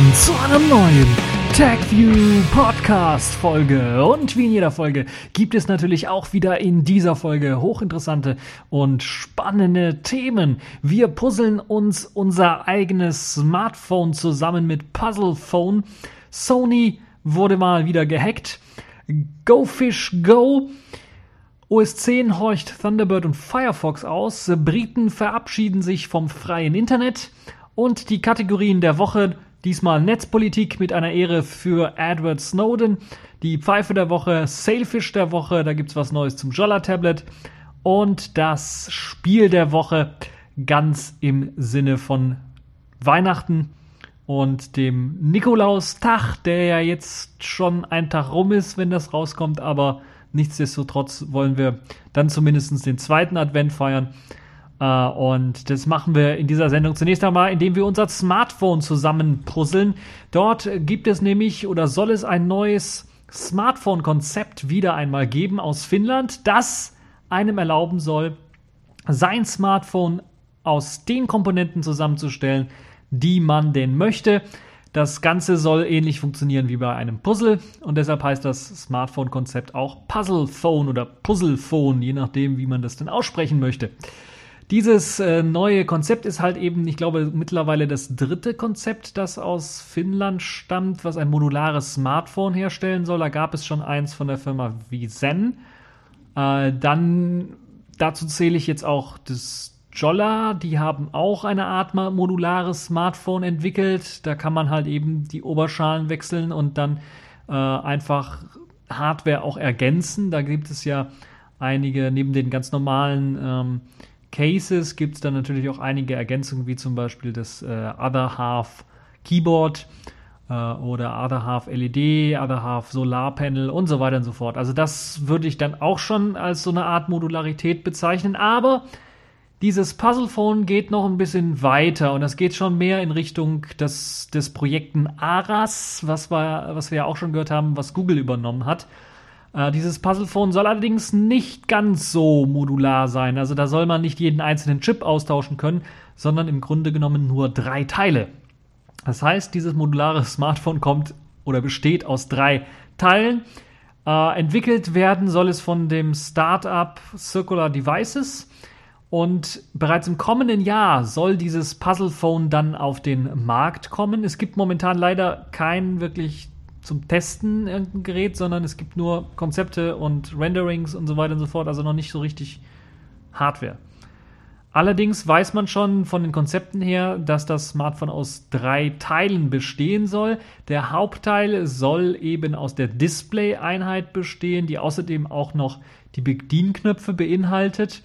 willkommen zu einer neuen TagView Podcast Folge. Und wie in jeder Folge gibt es natürlich auch wieder in dieser Folge hochinteressante und spannende Themen. Wir puzzeln uns unser eigenes Smartphone zusammen mit Puzzlephone. Sony wurde mal wieder gehackt. Go Fish Go. OS 10 horcht Thunderbird und Firefox aus. Briten verabschieden sich vom freien Internet. Und die Kategorien der Woche, diesmal Netzpolitik mit einer Ehre für Edward Snowden, die Pfeife der Woche, Sailfish der Woche, da gibt's was Neues zum Jolla-Tablet und das Spiel der Woche ganz im Sinne von Weihnachten und dem Nikolaustag, der ja jetzt schon ein Tag rum ist, wenn das rauskommt, aber nichtsdestotrotz wollen wir dann zumindest den zweiten Advent feiern. Uh, und das machen wir in dieser Sendung zunächst einmal, indem wir unser Smartphone zusammenpuzzeln. Dort gibt es nämlich oder soll es ein neues Smartphone-Konzept wieder einmal geben aus Finnland, das einem erlauben soll, sein Smartphone aus den Komponenten zusammenzustellen, die man denn möchte. Das Ganze soll ähnlich funktionieren wie bei einem Puzzle und deshalb heißt das Smartphone-Konzept auch Puzzle Phone oder Puzzle Phone, je nachdem, wie man das denn aussprechen möchte. Dieses äh, neue Konzept ist halt eben, ich glaube, mittlerweile das dritte Konzept, das aus Finnland stammt, was ein modulares Smartphone herstellen soll. Da gab es schon eins von der Firma Vizen. Äh, dann dazu zähle ich jetzt auch das Jolla, die haben auch eine Art modulares Smartphone entwickelt. Da kann man halt eben die Oberschalen wechseln und dann äh, einfach Hardware auch ergänzen. Da gibt es ja einige, neben den ganz normalen ähm, Cases gibt es dann natürlich auch einige Ergänzungen, wie zum Beispiel das äh, Other Half Keyboard äh, oder Other Half LED, Other Half Solarpanel und so weiter und so fort. Also das würde ich dann auch schon als so eine Art Modularität bezeichnen, aber dieses Puzzlephone geht noch ein bisschen weiter und das geht schon mehr in Richtung des, des Projekten Aras, was wir, was wir ja auch schon gehört haben, was Google übernommen hat. Äh, dieses Puzzlephone soll allerdings nicht ganz so modular sein. Also da soll man nicht jeden einzelnen Chip austauschen können, sondern im Grunde genommen nur drei Teile. Das heißt, dieses modulare Smartphone kommt oder besteht aus drei Teilen. Äh, entwickelt werden soll es von dem Startup Circular Devices. Und bereits im kommenden Jahr soll dieses Puzzlephone dann auf den Markt kommen. Es gibt momentan leider kein wirklich zum Testen irgendein Gerät, sondern es gibt nur Konzepte und Renderings und so weiter und so fort, also noch nicht so richtig Hardware. Allerdings weiß man schon von den Konzepten her, dass das Smartphone aus drei Teilen bestehen soll. Der Hauptteil soll eben aus der Display-Einheit bestehen, die außerdem auch noch die Bedienknöpfe beinhaltet.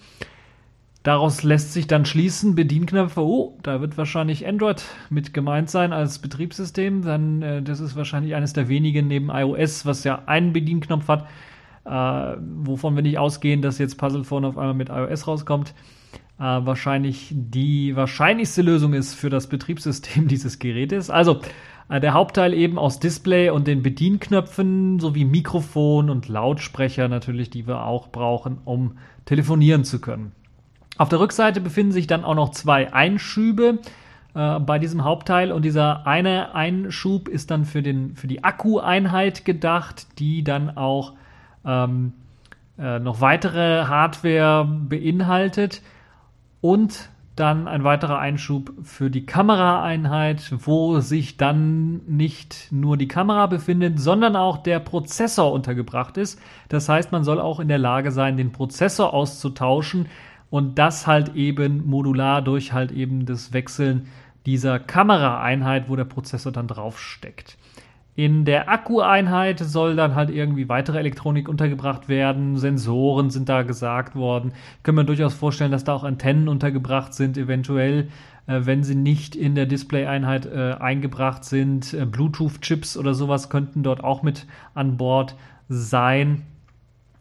Daraus lässt sich dann schließen, Bedienknöpfe, oh, da wird wahrscheinlich Android mit gemeint sein als Betriebssystem. Dann, äh, das ist wahrscheinlich eines der wenigen neben iOS, was ja einen Bedienknopf hat, äh, wovon wir nicht ausgehen, dass jetzt Puzzlephone auf einmal mit iOS rauskommt. Äh, wahrscheinlich die wahrscheinlichste Lösung ist für das Betriebssystem dieses Gerätes. Also, äh, der Hauptteil eben aus Display und den Bedienknöpfen sowie Mikrofon und Lautsprecher natürlich, die wir auch brauchen, um telefonieren zu können. Auf der Rückseite befinden sich dann auch noch zwei Einschübe äh, bei diesem Hauptteil und dieser eine Einschub ist dann für, den, für die Akkueinheit gedacht, die dann auch ähm, äh, noch weitere Hardware beinhaltet und dann ein weiterer Einschub für die Kameraeinheit, wo sich dann nicht nur die Kamera befindet, sondern auch der Prozessor untergebracht ist. Das heißt, man soll auch in der Lage sein, den Prozessor auszutauschen, und das halt eben modular durch halt eben das Wechseln dieser Kameraeinheit, wo der Prozessor dann drauf steckt. In der Akkueinheit soll dann halt irgendwie weitere Elektronik untergebracht werden. Sensoren sind da gesagt worden. Können wir durchaus vorstellen, dass da auch Antennen untergebracht sind, eventuell, äh, wenn sie nicht in der Display-Einheit äh, eingebracht sind. Äh, Bluetooth-Chips oder sowas könnten dort auch mit an Bord sein.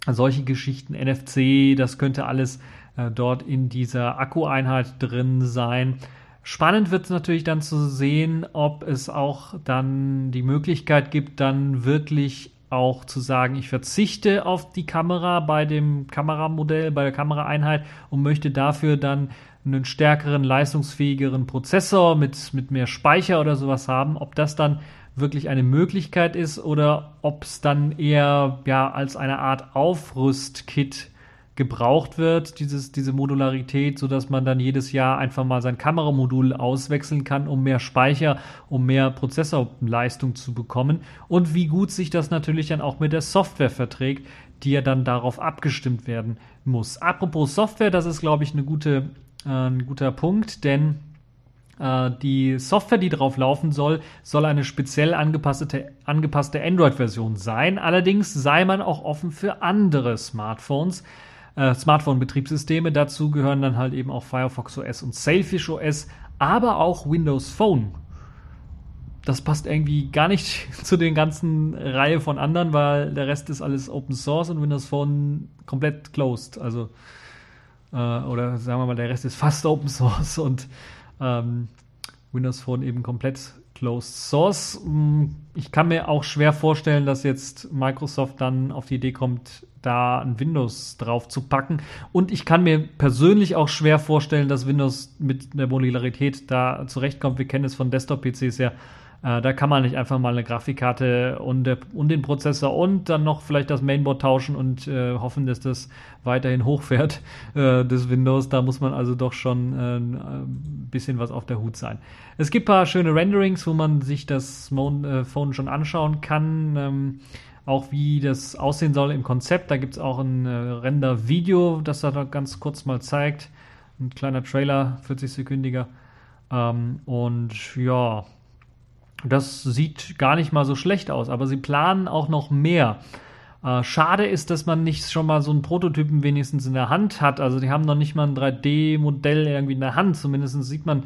Solche Geschichten, NFC, das könnte alles äh, dort in dieser Akkueinheit drin sein. Spannend wird es natürlich dann zu sehen, ob es auch dann die Möglichkeit gibt, dann wirklich auch zu sagen, ich verzichte auf die Kamera bei dem Kameramodell, bei der Kameraeinheit und möchte dafür dann einen stärkeren, leistungsfähigeren Prozessor mit, mit mehr Speicher oder sowas haben, ob das dann wirklich eine Möglichkeit ist oder ob es dann eher ja als eine Art Aufrüstkit gebraucht wird, dieses, diese Modularität, so dass man dann jedes Jahr einfach mal sein Kameramodul auswechseln kann, um mehr Speicher, um mehr Prozessorleistung zu bekommen und wie gut sich das natürlich dann auch mit der Software verträgt, die ja dann darauf abgestimmt werden muss. Apropos Software, das ist glaube ich eine gute, äh, ein guter Punkt, denn äh, die Software, die drauf laufen soll, soll eine speziell angepasste, angepasste Android-Version sein. Allerdings sei man auch offen für andere Smartphones, äh, Smartphone-Betriebssysteme. Dazu gehören dann halt eben auch Firefox OS und Sailfish OS, aber auch Windows Phone. Das passt irgendwie gar nicht zu den ganzen Reihe von anderen, weil der Rest ist alles Open Source und Windows Phone komplett closed. Also, äh, oder sagen wir mal, der Rest ist fast Open Source und ähm, Windows Phone eben komplett Closed Source. Mm, ich kann mir auch schwer vorstellen, dass jetzt Microsoft dann auf die Idee kommt, da ein Windows drauf zu packen. Und ich kann mir persönlich auch schwer vorstellen, dass Windows mit der Modularität da zurechtkommt. Wir kennen es von Desktop-PCs ja äh, da kann man nicht einfach mal eine Grafikkarte und, und, den Prozessor und dann noch vielleicht das Mainboard tauschen und äh, hoffen, dass das weiterhin hochfährt, äh, des Windows. Da muss man also doch schon äh, ein bisschen was auf der Hut sein. Es gibt ein paar schöne Renderings, wo man sich das äh, Phone schon anschauen kann. Ähm, auch wie das aussehen soll im Konzept. Da gibt es auch ein äh, Render-Video, das da ganz kurz mal zeigt. Ein kleiner Trailer, 40-sekündiger. Ähm, und ja, das sieht gar nicht mal so schlecht aus, aber sie planen auch noch mehr. Äh, schade ist, dass man nicht schon mal so einen Prototypen wenigstens in der Hand hat. Also die haben noch nicht mal ein 3D-Modell irgendwie in der Hand. Zumindest sieht man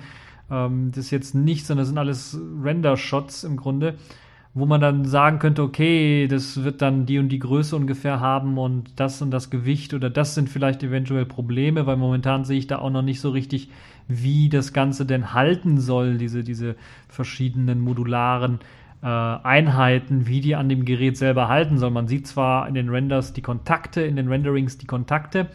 ähm, das jetzt nicht, sondern das sind alles Render-Shots im Grunde wo man dann sagen könnte, okay, das wird dann die und die Größe ungefähr haben und das und das Gewicht oder das sind vielleicht eventuell Probleme, weil momentan sehe ich da auch noch nicht so richtig, wie das Ganze denn halten soll, diese, diese verschiedenen modularen äh, Einheiten, wie die an dem Gerät selber halten soll. Man sieht zwar in den Renders die Kontakte, in den Renderings die Kontakte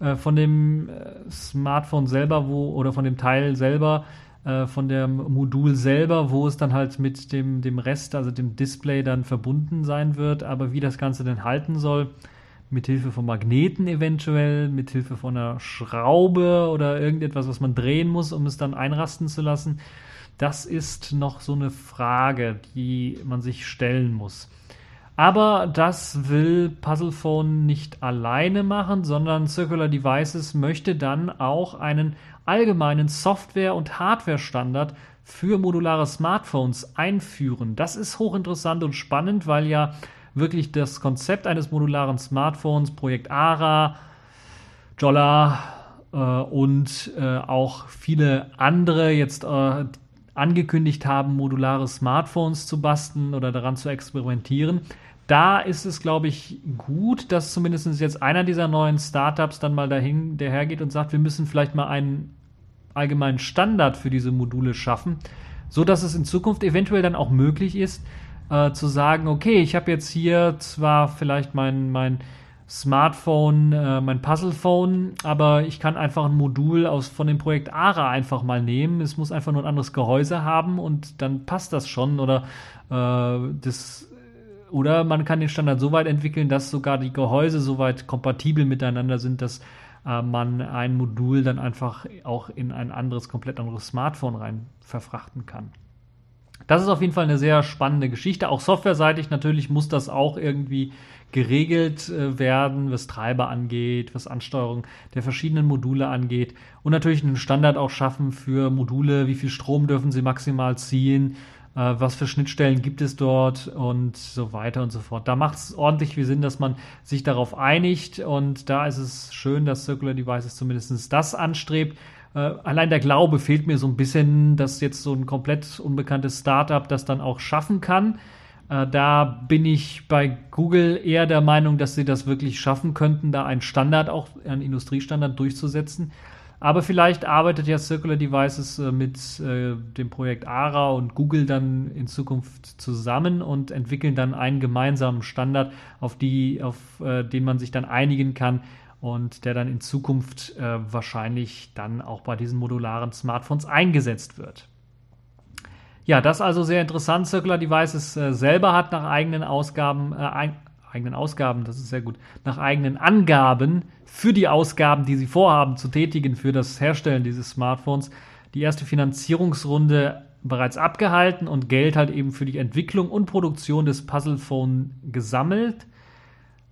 äh, von dem äh, Smartphone selber, wo oder von dem Teil selber, äh, von dem Modul selber, wo es dann halt mit dem, dem Rest, also dem Display dann verbunden sein wird. Aber wie das Ganze denn halten soll, mithilfe von Magneten eventuell, mithilfe von einer Schraube oder irgendetwas, was man drehen muss, um es dann einrasten zu lassen, das ist noch so eine Frage, die man sich stellen muss. Aber das will Puzzlephone nicht alleine machen, sondern Circular Devices möchte dann auch einen allgemeinen Software- und Hardware-Standard für modulare Smartphones einführen. Das ist hochinteressant und spannend, weil ja wirklich das Konzept eines modularen Smartphones, Projekt ARA, Jolla äh, und äh, auch viele andere jetzt äh, angekündigt haben, modulare Smartphones zu basteln oder daran zu experimentieren. Da ist es, glaube ich, gut, dass zumindest jetzt einer dieser neuen Startups dann mal dahin, dahergeht und sagt, wir müssen vielleicht mal einen allgemeinen Standard für diese Module schaffen, so dass es in Zukunft eventuell dann auch möglich ist, äh, zu sagen, okay, ich habe jetzt hier zwar vielleicht mein, mein Smartphone, äh, mein Puzzlephone, aber ich kann einfach ein Modul aus von dem Projekt ARA einfach mal nehmen. Es muss einfach nur ein anderes Gehäuse haben und dann passt das schon oder äh, das oder man kann den Standard so weit entwickeln, dass sogar die Gehäuse so weit kompatibel miteinander sind, dass äh, man ein Modul dann einfach auch in ein anderes, komplett anderes Smartphone rein verfrachten kann. Das ist auf jeden Fall eine sehr spannende Geschichte. Auch softwareseitig natürlich muss das auch irgendwie geregelt äh, werden, was Treiber angeht, was Ansteuerung der verschiedenen Module angeht und natürlich einen Standard auch schaffen für Module, wie viel Strom dürfen sie maximal ziehen, äh, was für Schnittstellen gibt es dort und so weiter und so fort. Da macht es ordentlich viel Sinn, dass man sich darauf einigt und da ist es schön, dass Circular Devices zumindest das anstrebt. Äh, allein der Glaube fehlt mir so ein bisschen, dass jetzt so ein komplett unbekanntes Startup das dann auch schaffen kann. Äh, da bin ich bei Google eher der Meinung, dass sie das wirklich schaffen könnten, da einen Standard, auch einen Industriestandard durchzusetzen. Aber vielleicht arbeitet ja Circular Devices äh, mit äh, dem Projekt ARA und Google dann in Zukunft zusammen und entwickeln dann einen gemeinsamen Standard, auf, die, auf äh, den man sich dann einigen kann und der dann in Zukunft äh, wahrscheinlich dann auch bei diesen modularen Smartphones eingesetzt wird. Ja, das also sehr interessant. Circular Devices äh, selber hat nach eigenen Ausgaben, äh, eigenen Ausgaben, das ist sehr gut, nach eigenen Angaben für die Ausgaben, die sie vorhaben zu tätigen für das Herstellen dieses Smartphones, die erste Finanzierungsrunde bereits abgehalten und Geld halt eben für die Entwicklung und Produktion des Puzzle Phone gesammelt.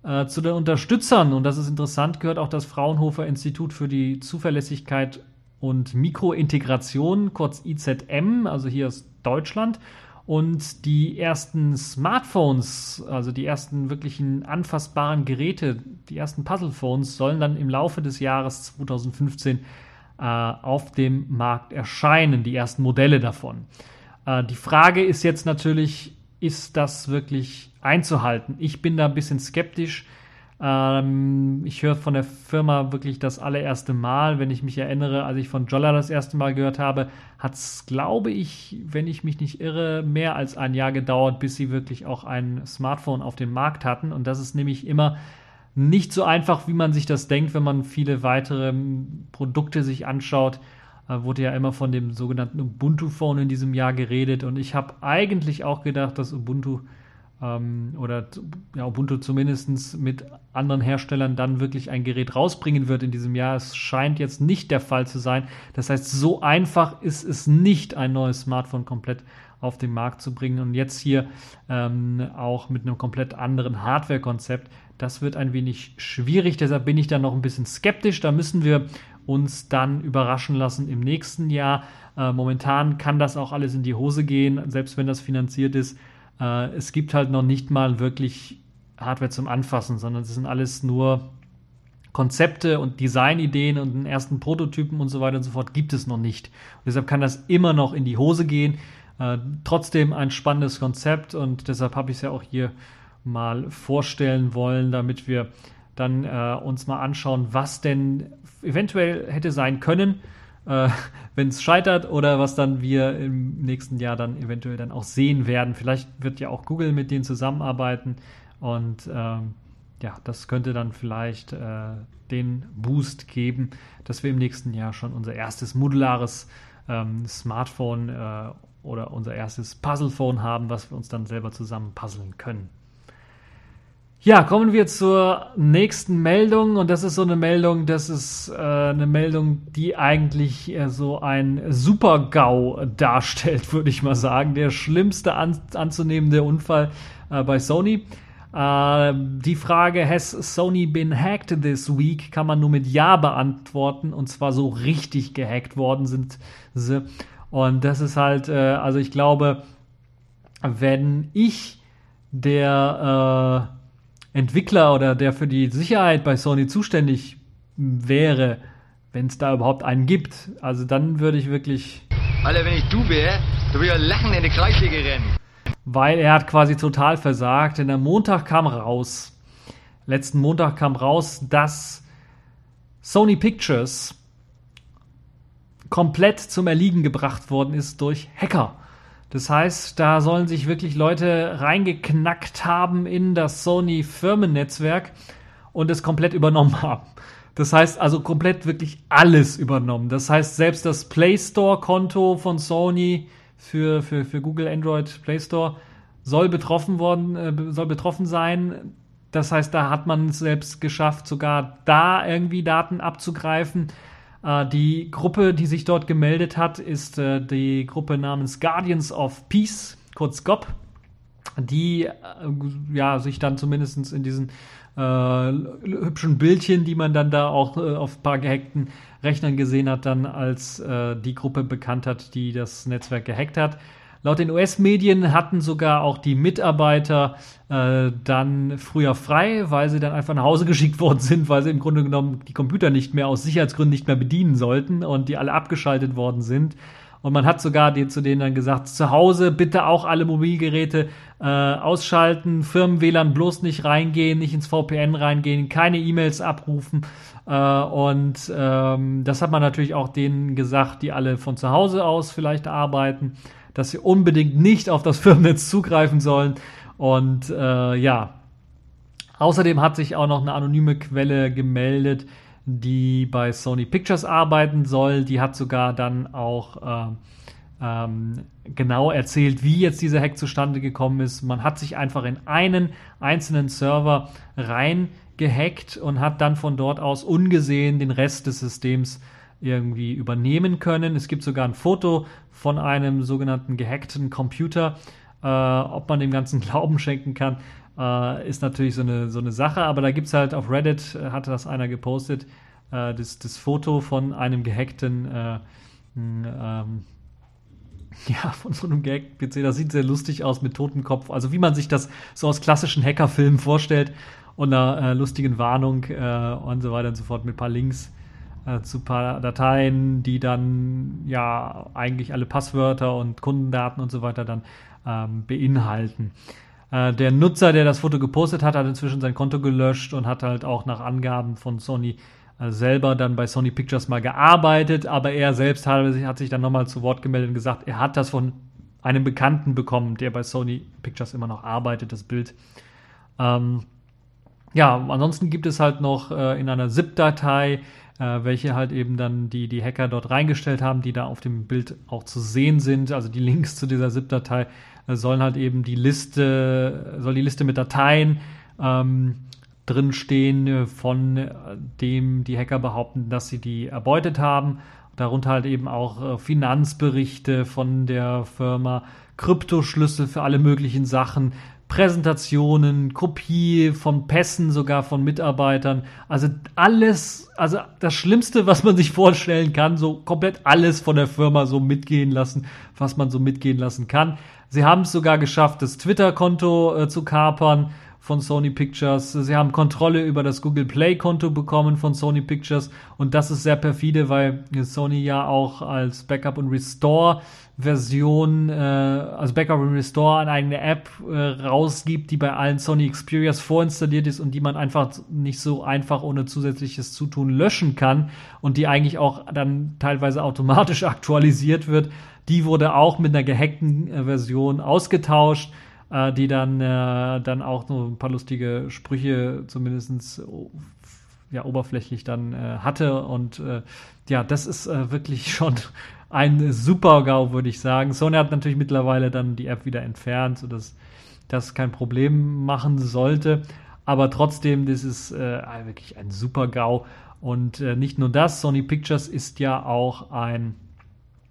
Äh, zu den Unterstützern, und das ist interessant, gehört auch das Fraunhofer Institut für die Zuverlässigkeit und Mikrointegration, kurz IZM, also hier aus Deutschland. Und die ersten Smartphones, also die ersten wirklichen anfassbaren Geräte, die ersten Puzzlephones, sollen dann im Laufe des Jahres 2015 äh, auf dem Markt erscheinen, die ersten Modelle davon. Äh, die Frage ist jetzt natürlich, ist das wirklich einzuhalten? Ich bin da ein bisschen skeptisch ähm, ich höre von der Firma wirklich das allererste Mal. Wenn ich mich erinnere, als ich von Jolla das erste Mal gehört habe, hat es, glaube ich, wenn ich mich nicht irre, mehr als ein Jahr gedauert, bis sie wirklich auch ein Smartphone auf dem Markt hatten. Und das ist nämlich immer nicht so einfach, wie man sich das denkt, wenn man viele weitere ähm, Produkte sich anschaut. Äh, wurde ja immer von dem sogenannten Ubuntu-Phone in diesem Jahr geredet. Und ich habe eigentlich auch gedacht, dass Ubuntu ähm, oder ja, Ubuntu zumindest mit anderen Herstellern dann wirklich ein Gerät rausbringen wird in diesem Jahr. Es scheint jetzt nicht der Fall zu sein. Das heißt, so einfach ist es nicht, ein neues Smartphone komplett auf den Markt zu bringen. Und jetzt hier ähm, auch mit einem komplett anderen Hardware-Konzept. Das wird ein wenig schwierig. Deshalb bin ich da noch ein bisschen skeptisch. Da müssen wir uns dann überraschen lassen im nächsten Jahr. Äh, momentan kann das auch alles in die Hose gehen, selbst wenn das finanziert ist. Äh, es gibt halt noch nicht mal wirklich Hardware zum Anfassen, sondern es sind alles nur Konzepte und Designideen und den ersten Prototypen und so weiter und so fort gibt es noch nicht. Und deshalb kann das immer noch in die Hose gehen. Äh, trotzdem ein spannendes Konzept und deshalb habe ich es ja auch hier mal vorstellen wollen, damit wir dann äh, uns mal anschauen, was denn eventuell hätte sein können äh, wenn es scheitert oder was dann wir im nächsten Jahr dann eventuell dann auch sehen werden. Vielleicht wird ja auch Google mit denen zusammenarbeiten und ähm, ja, das könnte dann vielleicht äh, den Boost geben, dass wir im nächsten Jahr schon unser erstes modulares ähm, Smartphone äh, oder unser erstes Puzzlephone haben, was wir uns dann selber zusammen puzzeln können. Ja, kommen wir zur nächsten Meldung und das ist so eine Meldung, das ist äh, eine Meldung, die eigentlich äh, so ein Super-GAU darstellt, würde ich mal sagen. Der schlimmste an, anzunehmende Unfall äh, bei Sony. Äh, die Frage, has Sony been hacked this week, kann man nur mit Ja beantworten und zwar so richtig gehackt worden sind sie. Und das ist halt, äh, also ich glaube, wenn ich der äh, Entwickler oder der für die Sicherheit bei Sony zuständig wäre, wenn es da überhaupt einen gibt. Also dann würde ich wirklich. Alter, wenn ich du wäre, du würdest ja lachen in die Kreissäge rennen. Weil er hat quasi total versagt, denn am Montag kam raus, letzten Montag kam raus, dass Sony Pictures komplett zum Erliegen gebracht worden ist durch Hacker. Das heißt, da sollen sich wirklich Leute reingeknackt haben in das Sony Firmennetzwerk und es komplett übernommen haben. Das heißt also komplett wirklich alles übernommen. Das heißt, selbst das Play Store Konto von Sony für, für, für Google Android Play Store soll betroffen worden, äh, soll betroffen sein. Das heißt, da hat man es selbst geschafft, sogar da irgendwie Daten abzugreifen. Äh, die Gruppe, die sich dort gemeldet hat, ist äh, die Gruppe namens Guardians of Peace, kurz GOP, die äh, ja, sich dann zumindest in diesen äh, hübschen Bildchen, die man dann da auch äh, auf ein paar gehackten Rechnern gesehen hat, dann als äh, die Gruppe bekannt hat, die das Netzwerk gehackt hat. Laut den US-Medien hatten sogar auch die Mitarbeiter äh, dann früher frei, weil sie dann einfach nach Hause geschickt worden sind, weil sie im Grunde genommen die Computer nicht mehr aus Sicherheitsgründen nicht mehr bedienen sollten und die alle abgeschaltet worden sind. Und man hat sogar die, zu denen dann gesagt, zu Hause bitte auch alle Mobilgeräte äh, ausschalten, Firmen-WLAN bloß nicht reingehen, nicht ins VPN reingehen, keine E-Mails abrufen. Äh, und ähm, das hat man natürlich auch denen gesagt, die alle von zu Hause aus vielleicht arbeiten, dass sie unbedingt nicht auf das Firmennetz zugreifen sollen. Und äh, ja, außerdem hat sich auch noch eine anonyme Quelle gemeldet, die bei Sony Pictures arbeiten soll. Die hat sogar dann auch äh, ähm, genau erzählt, wie jetzt dieser Hack zustande gekommen ist. Man hat sich einfach in einen einzelnen Server reingehackt und hat dann von dort aus ungesehen den Rest des Systems irgendwie übernehmen können. Es gibt sogar ein Foto von einem sogenannten gehackten Computer. Äh, ob man dem Ganzen Glauben schenken kann, äh, ist natürlich so eine, so eine Sache. Aber da gibt es halt auf Reddit, äh, hatte das einer gepostet, äh, das, das Foto von einem gehackten äh, ähm, ja, von so einem Gag-PC. Das sieht sehr lustig aus mit Totenkopf. Also wie man sich das so aus klassischen Hackerfilmen vorstellt und einer äh, lustigen Warnung und so weiter und so fort mit ein paar Links äh, zu paar Dateien, die dann ja eigentlich alle Passwörter und Kundendaten und so weiter dann ähm, beinhalten. Äh, der Nutzer, der das Foto gepostet hat, hat inzwischen sein Konto gelöscht und hat halt auch nach Angaben von Sony äh, selber dann bei Sony Pictures mal gearbeitet, aber er selbst hat, hat sich dann nochmal zu Wort gemeldet und gesagt, er hat das von einem Bekannten bekommen, der bei Sony Pictures immer noch arbeitet, das Bild. Ähm, ja, ansonsten gibt es halt noch äh, in einer ZIP-Datei, äh, welche halt eben dann die, die Hacker dort reingestellt haben, die da auf dem Bild auch zu sehen sind. Also die Links zu dieser ZIP-Datei äh, sollen halt eben die Liste, soll die Liste mit Dateien ähm, drinstehen, äh, von äh, dem die Hacker behaupten, dass sie die erbeutet haben. Darunter halt eben auch äh, Finanzberichte von der Firma, Kryptoschlüssel für alle möglichen Sachen, Präsentationen, Kopie von Pässen sogar von Mitarbeitern. Also alles, also das Schlimmste, was man sich vorstellen kann, so komplett alles von der Firma so mitgehen lassen, was man so mitgehen lassen kann. Sie haben es sogar geschafft, das Twitter-Konto äh, zu kapern von Sony Pictures. Sie haben Kontrolle über das Google Play Konto bekommen von Sony Pictures und das ist sehr perfide, weil Sony ja auch als Backup und Restore Version, äh, also Backup und Restore eine eigene App äh, rausgibt, die bei allen Sony Xperias vorinstalliert ist und die man einfach nicht so einfach ohne zusätzliches Zutun löschen kann und die eigentlich auch dann teilweise automatisch aktualisiert wird. Die wurde auch mit einer gehackten äh, Version ausgetauscht äh, die dann, äh, dann auch so ein paar lustige Sprüche zumindest ja, oberflächlich dann äh, hatte. Und äh, ja, das ist äh, wirklich schon ein Super-GAU, würde ich sagen. Sony hat natürlich mittlerweile dann die App wieder entfernt, sodass das kein Problem machen sollte. Aber trotzdem, das ist äh, wirklich ein Super-GAU. Und äh, nicht nur das, Sony Pictures ist ja auch ein,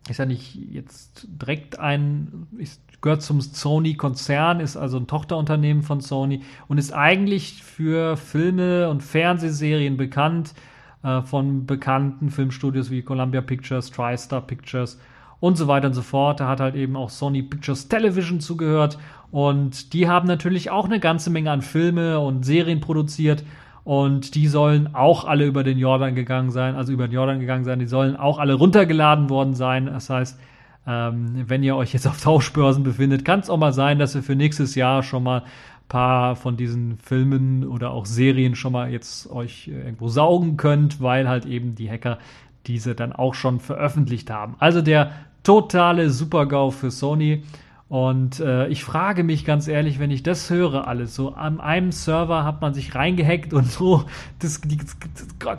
ist ja nicht jetzt direkt ein, ist gehört zum Sony-Konzern, ist also ein Tochterunternehmen von Sony und ist eigentlich für Filme und Fernsehserien bekannt, äh, von bekannten Filmstudios wie Columbia Pictures, TriStar Pictures und so weiter und so fort. Da hat halt eben auch Sony Pictures Television zugehört und die haben natürlich auch eine ganze Menge an Filme und Serien produziert und die sollen auch alle über den Jordan gegangen sein, also über den Jordan gegangen sein, die sollen auch alle runtergeladen worden sein. Das heißt, ähm, wenn ihr euch jetzt auf Tauschbörsen befindet, kann es auch mal sein, dass ihr für nächstes Jahr schon mal paar von diesen Filmen oder auch Serien schon mal jetzt euch äh, irgendwo saugen könnt, weil halt eben die Hacker diese dann auch schon veröffentlicht haben. Also der totale Super-GAU für Sony. Und äh, ich frage mich ganz ehrlich, wenn ich das höre, alles so an einem Server hat man sich reingehackt und so das, die, das,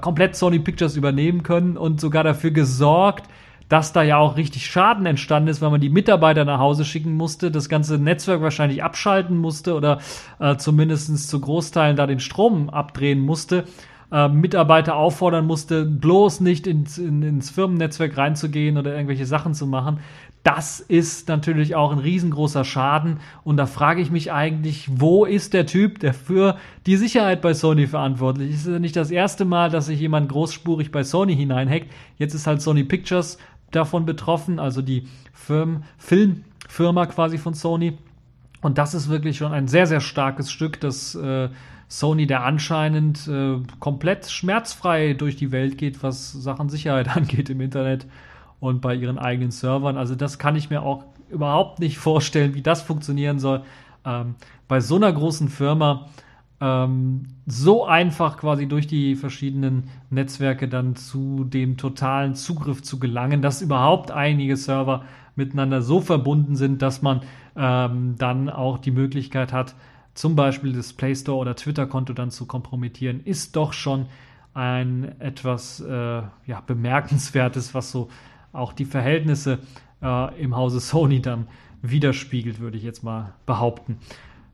komplett Sony Pictures übernehmen können und sogar dafür gesorgt, dass da ja auch richtig Schaden entstanden ist, weil man die Mitarbeiter nach Hause schicken musste, das ganze Netzwerk wahrscheinlich abschalten musste oder äh, zumindest zu Großteilen da den Strom abdrehen musste. Äh, Mitarbeiter auffordern musste, bloß nicht ins, in, ins Firmennetzwerk reinzugehen oder irgendwelche Sachen zu machen. Das ist natürlich auch ein riesengroßer Schaden. Und da frage ich mich eigentlich, wo ist der Typ, der für die Sicherheit bei Sony verantwortlich ist? Es ist ja nicht das erste Mal, dass sich jemand großspurig bei Sony hineinhackt. Jetzt ist halt Sony Pictures davon betroffen, also die Firm, Filmfirma quasi von Sony. Und das ist wirklich schon ein sehr, sehr starkes Stück, das äh, Sony, der anscheinend äh, komplett schmerzfrei durch die Welt geht, was Sachen Sicherheit angeht im Internet und bei ihren eigenen Servern. Also das kann ich mir auch überhaupt nicht vorstellen, wie das funktionieren soll. ähm, bei so einer großen Firma ähm, so einfach quasi durch die verschiedenen Netzwerke dann zu dem totalen Zugriff zu gelangen, dass überhaupt einige Server miteinander so verbunden sind, dass man ähm, dann auch die Möglichkeit hat, zum Beispiel das Play Store oder Twitter-Konto dann zu kompromittieren, ist doch schon ein etwas äh, ja, bemerkenswertes, was so auch die Verhältnisse äh, im Hause Sony dann widerspiegelt, würde ich jetzt mal behaupten.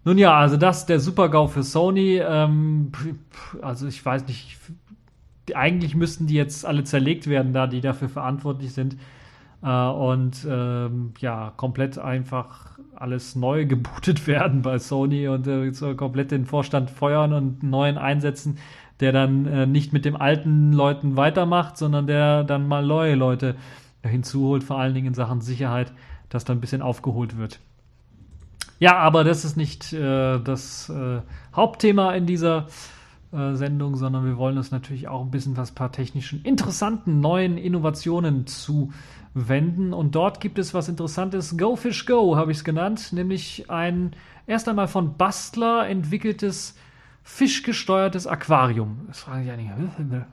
Nun ja, also das der Super-GAU für Sony. Ähm, also ich weiß nicht, eigentlich müssten die jetzt alle zerlegt werden, da die dafür verantwortlich sind. Äh, und ähm, ja, komplett einfach alles neu gebootet werden bei Sony und äh, so komplett den Vorstand feuern und einen neuen einsetzen, der dann äh, nicht mit den alten Leuten weitermacht, sondern der dann mal neue Leute hinzuholt, vor allen Dingen in Sachen Sicherheit, dass dann ein bisschen aufgeholt wird. Ja, aber das ist nicht äh, das äh, Hauptthema in dieser äh, Sendung, sondern wir wollen uns natürlich auch ein bisschen was paar technischen, interessanten, neuen Innovationen zuwenden. Und dort gibt es was Interessantes. Go Fish Go habe ich es genannt, nämlich ein erst einmal von Bastler entwickeltes fischgesteuertes Aquarium. Das frage ich eigentlich,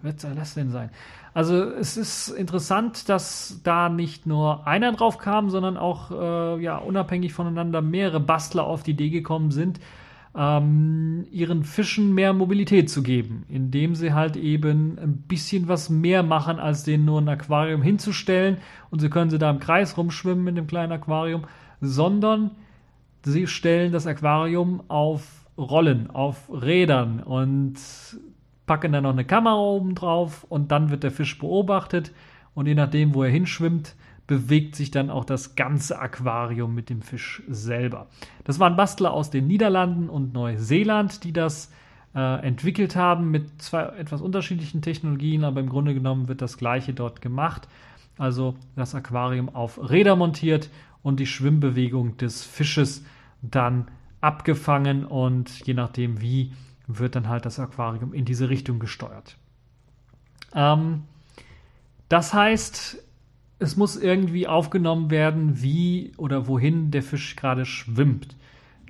was soll das denn sein? Also es ist interessant, dass da nicht nur einer drauf kam, sondern auch äh, ja, unabhängig voneinander mehrere Bastler auf die Idee gekommen sind, ähm, ihren Fischen mehr Mobilität zu geben, indem sie halt eben ein bisschen was mehr machen, als denen nur ein Aquarium hinzustellen. Und sie können sie da im Kreis rumschwimmen in dem kleinen Aquarium, sondern sie stellen das Aquarium auf Rollen, auf Rädern. Und packen dann noch eine Kamera oben drauf und dann wird der Fisch beobachtet und je nachdem, wo er hinschwimmt, bewegt sich dann auch das ganze Aquarium mit dem Fisch selber. Das waren Bastler aus den Niederlanden und Neuseeland, die das äh, entwickelt haben mit zwei etwas unterschiedlichen Technologien, aber im Grunde genommen wird das gleiche dort gemacht. Also das Aquarium auf Räder montiert und die Schwimmbewegung des Fisches dann abgefangen und je nachdem wie wird dann halt das Aquarium in diese Richtung gesteuert. Ähm, das heißt, es muss irgendwie aufgenommen werden, wie oder wohin der Fisch gerade schwimmt.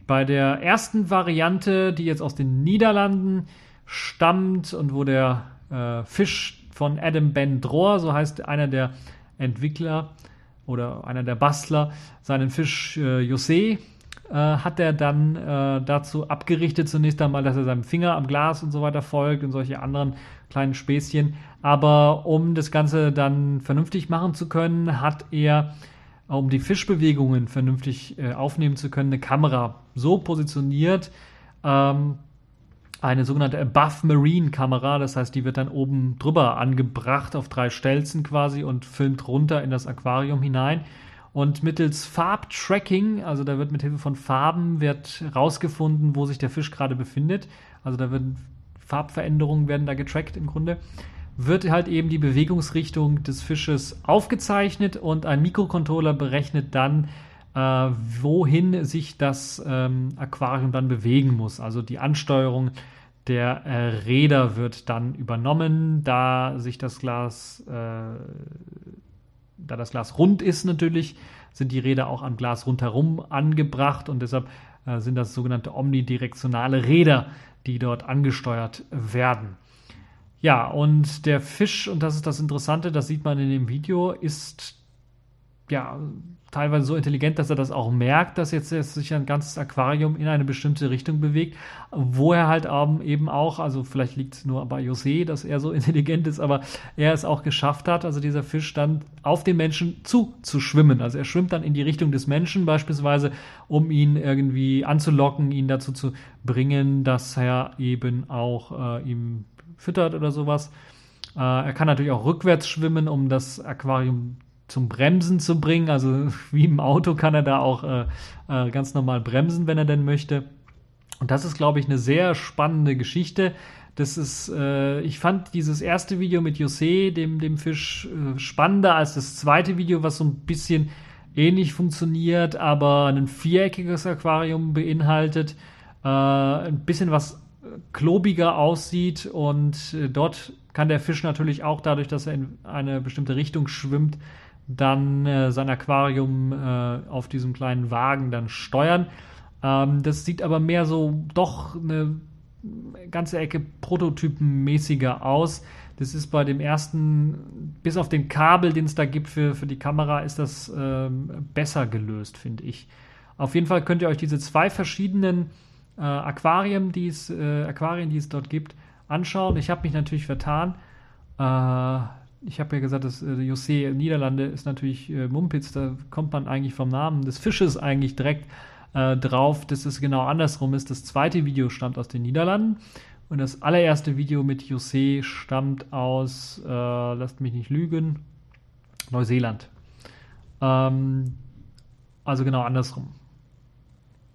Bei der ersten Variante, die jetzt aus den Niederlanden stammt und wo der äh, Fisch von Adam Ben Drohr, so heißt einer der Entwickler oder einer der Bastler, seinen Fisch äh, José äh, hat er dann äh, dazu abgerichtet, zunächst einmal, dass er seinem Finger am Glas und so weiter folgt und solche anderen kleinen Späßchen. Aber um das Ganze dann vernünftig machen zu können, hat er, um die Fischbewegungen vernünftig äh, aufnehmen zu können, eine Kamera so positioniert, ähm, eine sogenannte Above Marine Kamera, das heißt, die wird dann oben drüber angebracht auf drei Stelzen quasi und filmt runter in das Aquarium hinein. Und mittels Farbtracking, also da wird mit Hilfe von Farben wird rausgefunden, wo sich der Fisch gerade befindet. Also da werden Farbveränderungen werden da getrackt im Grunde. Wird halt eben die Bewegungsrichtung des Fisches aufgezeichnet und ein Mikrocontroller berechnet dann, äh, wohin sich das ähm, Aquarium dann bewegen muss. Also die Ansteuerung der äh, Räder wird dann übernommen, da sich das Glas äh, da das Glas rund ist natürlich, sind die Räder auch am Glas rundherum angebracht und deshalb äh, sind das sogenannte omnidirektionale Räder, die dort angesteuert werden. Ja, und der Fisch, und das ist das Interessante, das sieht man in dem Video, ist ja teilweise so intelligent, dass er das auch merkt, dass jetzt sich ein ganzes Aquarium in eine bestimmte Richtung bewegt, wo er halt eben auch, also vielleicht liegt es nur bei José, dass er so intelligent ist, aber er es auch geschafft hat, also dieser Fisch dann auf den Menschen zu, zu schwimmen. Also er schwimmt dann in die Richtung des Menschen beispielsweise, um ihn irgendwie anzulocken, ihn dazu zu bringen, dass er eben auch äh, ihm füttert oder sowas. Äh, er kann natürlich auch rückwärts schwimmen, um das Aquarium zum Bremsen zu bringen. Also wie im Auto kann er da auch äh, äh, ganz normal bremsen, wenn er denn möchte. Und das ist, glaube ich, eine sehr spannende Geschichte. Das ist, äh, ich fand dieses erste Video mit José, dem, dem Fisch, äh, spannender als das zweite Video, was so ein bisschen ähnlich funktioniert, aber ein viereckiges Aquarium beinhaltet, äh, ein bisschen was klobiger aussieht und äh, dort kann der Fisch natürlich auch dadurch, dass er in eine bestimmte Richtung schwimmt, dann äh, sein Aquarium äh, auf diesem kleinen Wagen dann steuern. Ähm, das sieht aber mehr so doch eine ganze Ecke prototypenmäßiger aus. Das ist bei dem ersten, bis auf den Kabel, den es da gibt für, für die Kamera, ist das ähm, besser gelöst, finde ich. Auf jeden Fall könnt ihr euch diese zwei verschiedenen äh, Aquarien, die es, äh, Aquarien, die es dort gibt, anschauen. Ich habe mich natürlich vertan. Äh, ich habe ja gesagt, das äh, José Niederlande ist natürlich äh, Mumpitz, da kommt man eigentlich vom Namen des Fisches eigentlich direkt äh, drauf, dass es genau andersrum ist. Das zweite Video stammt aus den Niederlanden und das allererste Video mit José stammt aus, äh, lasst mich nicht lügen, Neuseeland. Ähm, also genau andersrum.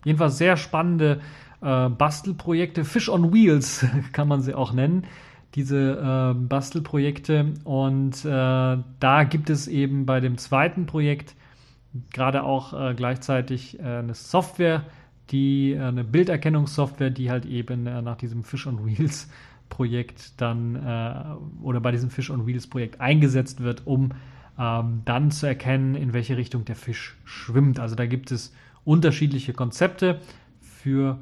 Jedenfalls sehr spannende äh, Bastelprojekte. Fish on Wheels kann man sie auch nennen. Diese äh, Bastelprojekte. Und äh, da gibt es eben bei dem zweiten Projekt gerade auch äh, gleichzeitig äh, eine Software, die äh, eine Bilderkennungssoftware, die halt eben nach diesem Fish on Wheels Projekt dann oder bei diesem Fish on Wheels Projekt eingesetzt wird, um ähm, dann zu erkennen, in welche Richtung der Fisch schwimmt. Also da gibt es unterschiedliche Konzepte für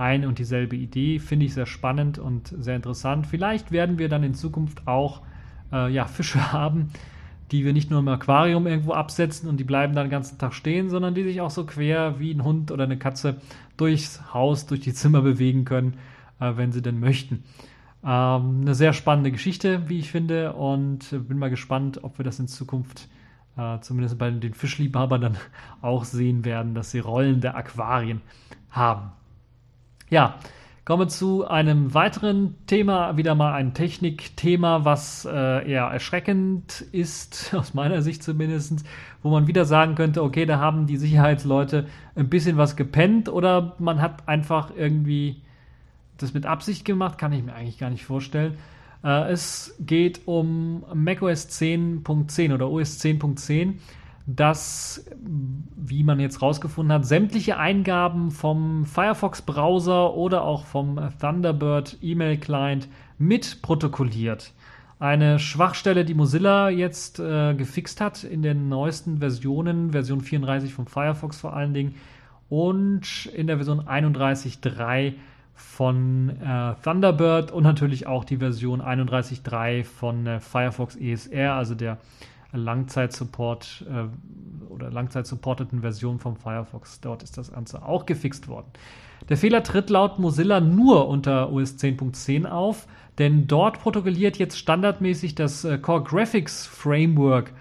ein und dieselbe Idee. Finde ich sehr spannend und sehr interessant. Vielleicht werden wir dann in Zukunft auch äh, ja, Fische haben, die wir nicht nur im Aquarium irgendwo absetzen und die bleiben dann den ganzen Tag stehen, sondern die sich auch so quer wie ein Hund oder eine Katze durchs Haus, durch die Zimmer bewegen können, äh, wenn sie denn möchten. Ähm, eine sehr spannende Geschichte, wie ich finde, und bin mal gespannt, ob wir das in Zukunft äh, zumindest bei den Fischliebhabern dann auch sehen werden, dass sie rollende Aquarien haben. Ja, kommen wir zu einem weiteren Thema, wieder mal ein Technikthema, was äh, eher erschreckend ist, aus meiner Sicht zumindest, wo man wieder sagen könnte, okay, da haben die Sicherheitsleute ein bisschen was gepennt oder man hat einfach irgendwie das mit Absicht gemacht, kann ich mir eigentlich gar nicht vorstellen. Äh, es geht um macOS 10.10 oder OS 10.10 dass, wie man jetzt rausgefunden hat, sämtliche Eingaben vom Firefox-Browser oder auch vom Thunderbird E-Mail-Client mit protokolliert. Eine Schwachstelle, die Mozilla jetzt äh, gefixt hat in den neuesten Versionen, Version 34 von Firefox vor allen Dingen und in der Version 31.3 von äh, Thunderbird und natürlich auch die Version 31.3 von äh, Firefox ESR, also der Langzeitsupport äh, oder langzeitsupporteten Version vom Firefox. Dort ist das Ganze auch gefixt worden. Der Fehler tritt laut Mozilla nur unter OS 10.10 auf, denn dort protokolliert jetzt standardmäßig das äh, Core Graphics Framework,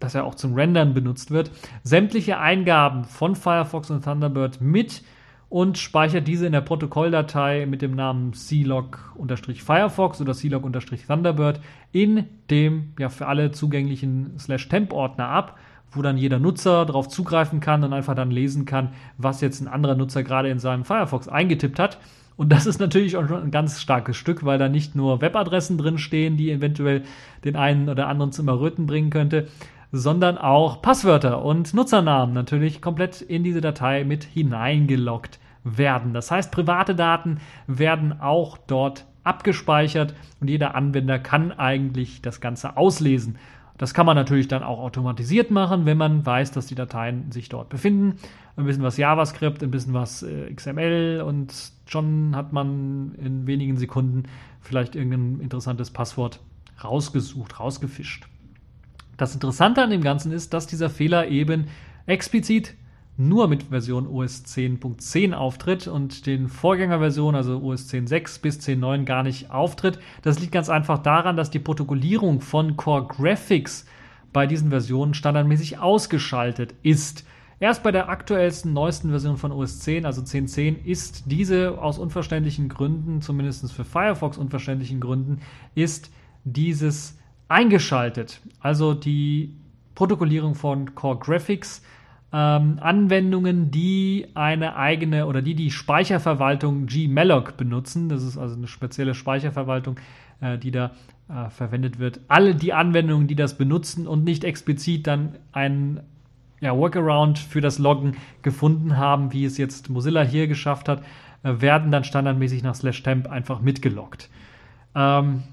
das ja auch zum Rendern benutzt wird, sämtliche Eingaben von Firefox und Thunderbird mit und speichert diese in der Protokolldatei mit dem Namen cliog-firefox oder cliog-thunderbird in dem ja für alle zugänglichen Slash-Temp-Ordner ab, wo dann jeder Nutzer darauf zugreifen kann und einfach dann lesen kann, was jetzt ein anderer Nutzer gerade in seinem Firefox eingetippt hat. Und das ist natürlich auch schon ein ganz starkes Stück, weil da nicht nur Webadressen drin stehen, die eventuell den einen oder anderen zum Erröten bringen könnte, sondern auch Passwörter und Nutzernamen natürlich komplett in diese Datei mit hineingeloggt werden. Das heißt, private Daten werden auch dort abgespeichert und jeder Anwender kann eigentlich das Ganze auslesen. Das kann man natürlich dann auch automatisiert machen, wenn man weiß, dass die Dateien sich dort befinden. Ein bisschen was JavaScript, ein bisschen was äh, XML und schon hat man in wenigen Sekunden vielleicht irgendein interessantes Passwort rausgesucht, rausgefischt. Das Interessante an dem Ganzen ist, dass dieser Fehler eben explizit nur mit Version OS 10.10 auftritt und den Vorgängerversionen, also OS 10.6 bis 10.9, gar nicht auftritt. Das liegt ganz einfach daran, dass die Protokollierung von Core Graphics bei diesen Versionen standardmäßig ausgeschaltet ist. Erst bei der aktuellsten, neuesten Version von OS 10, also 10.10, ist diese aus unverständlichen Gründen, zumindest für Firefox unverständlichen Gründen, ist dieses eingeschaltet. Also die Protokollierung von Core Graphics ähm, Anwendungen, die eine eigene oder die die Speicherverwaltung gmalloc benutzen. Das ist also eine spezielle Speicherverwaltung, äh, die da äh, verwendet wird. Alle die Anwendungen, die das benutzen und nicht explizit dann einen ja, Workaround für das Loggen gefunden haben, wie es jetzt Mozilla hier geschafft hat, äh, werden dann standardmäßig nach slash temp einfach mitgeloggt. Ähm,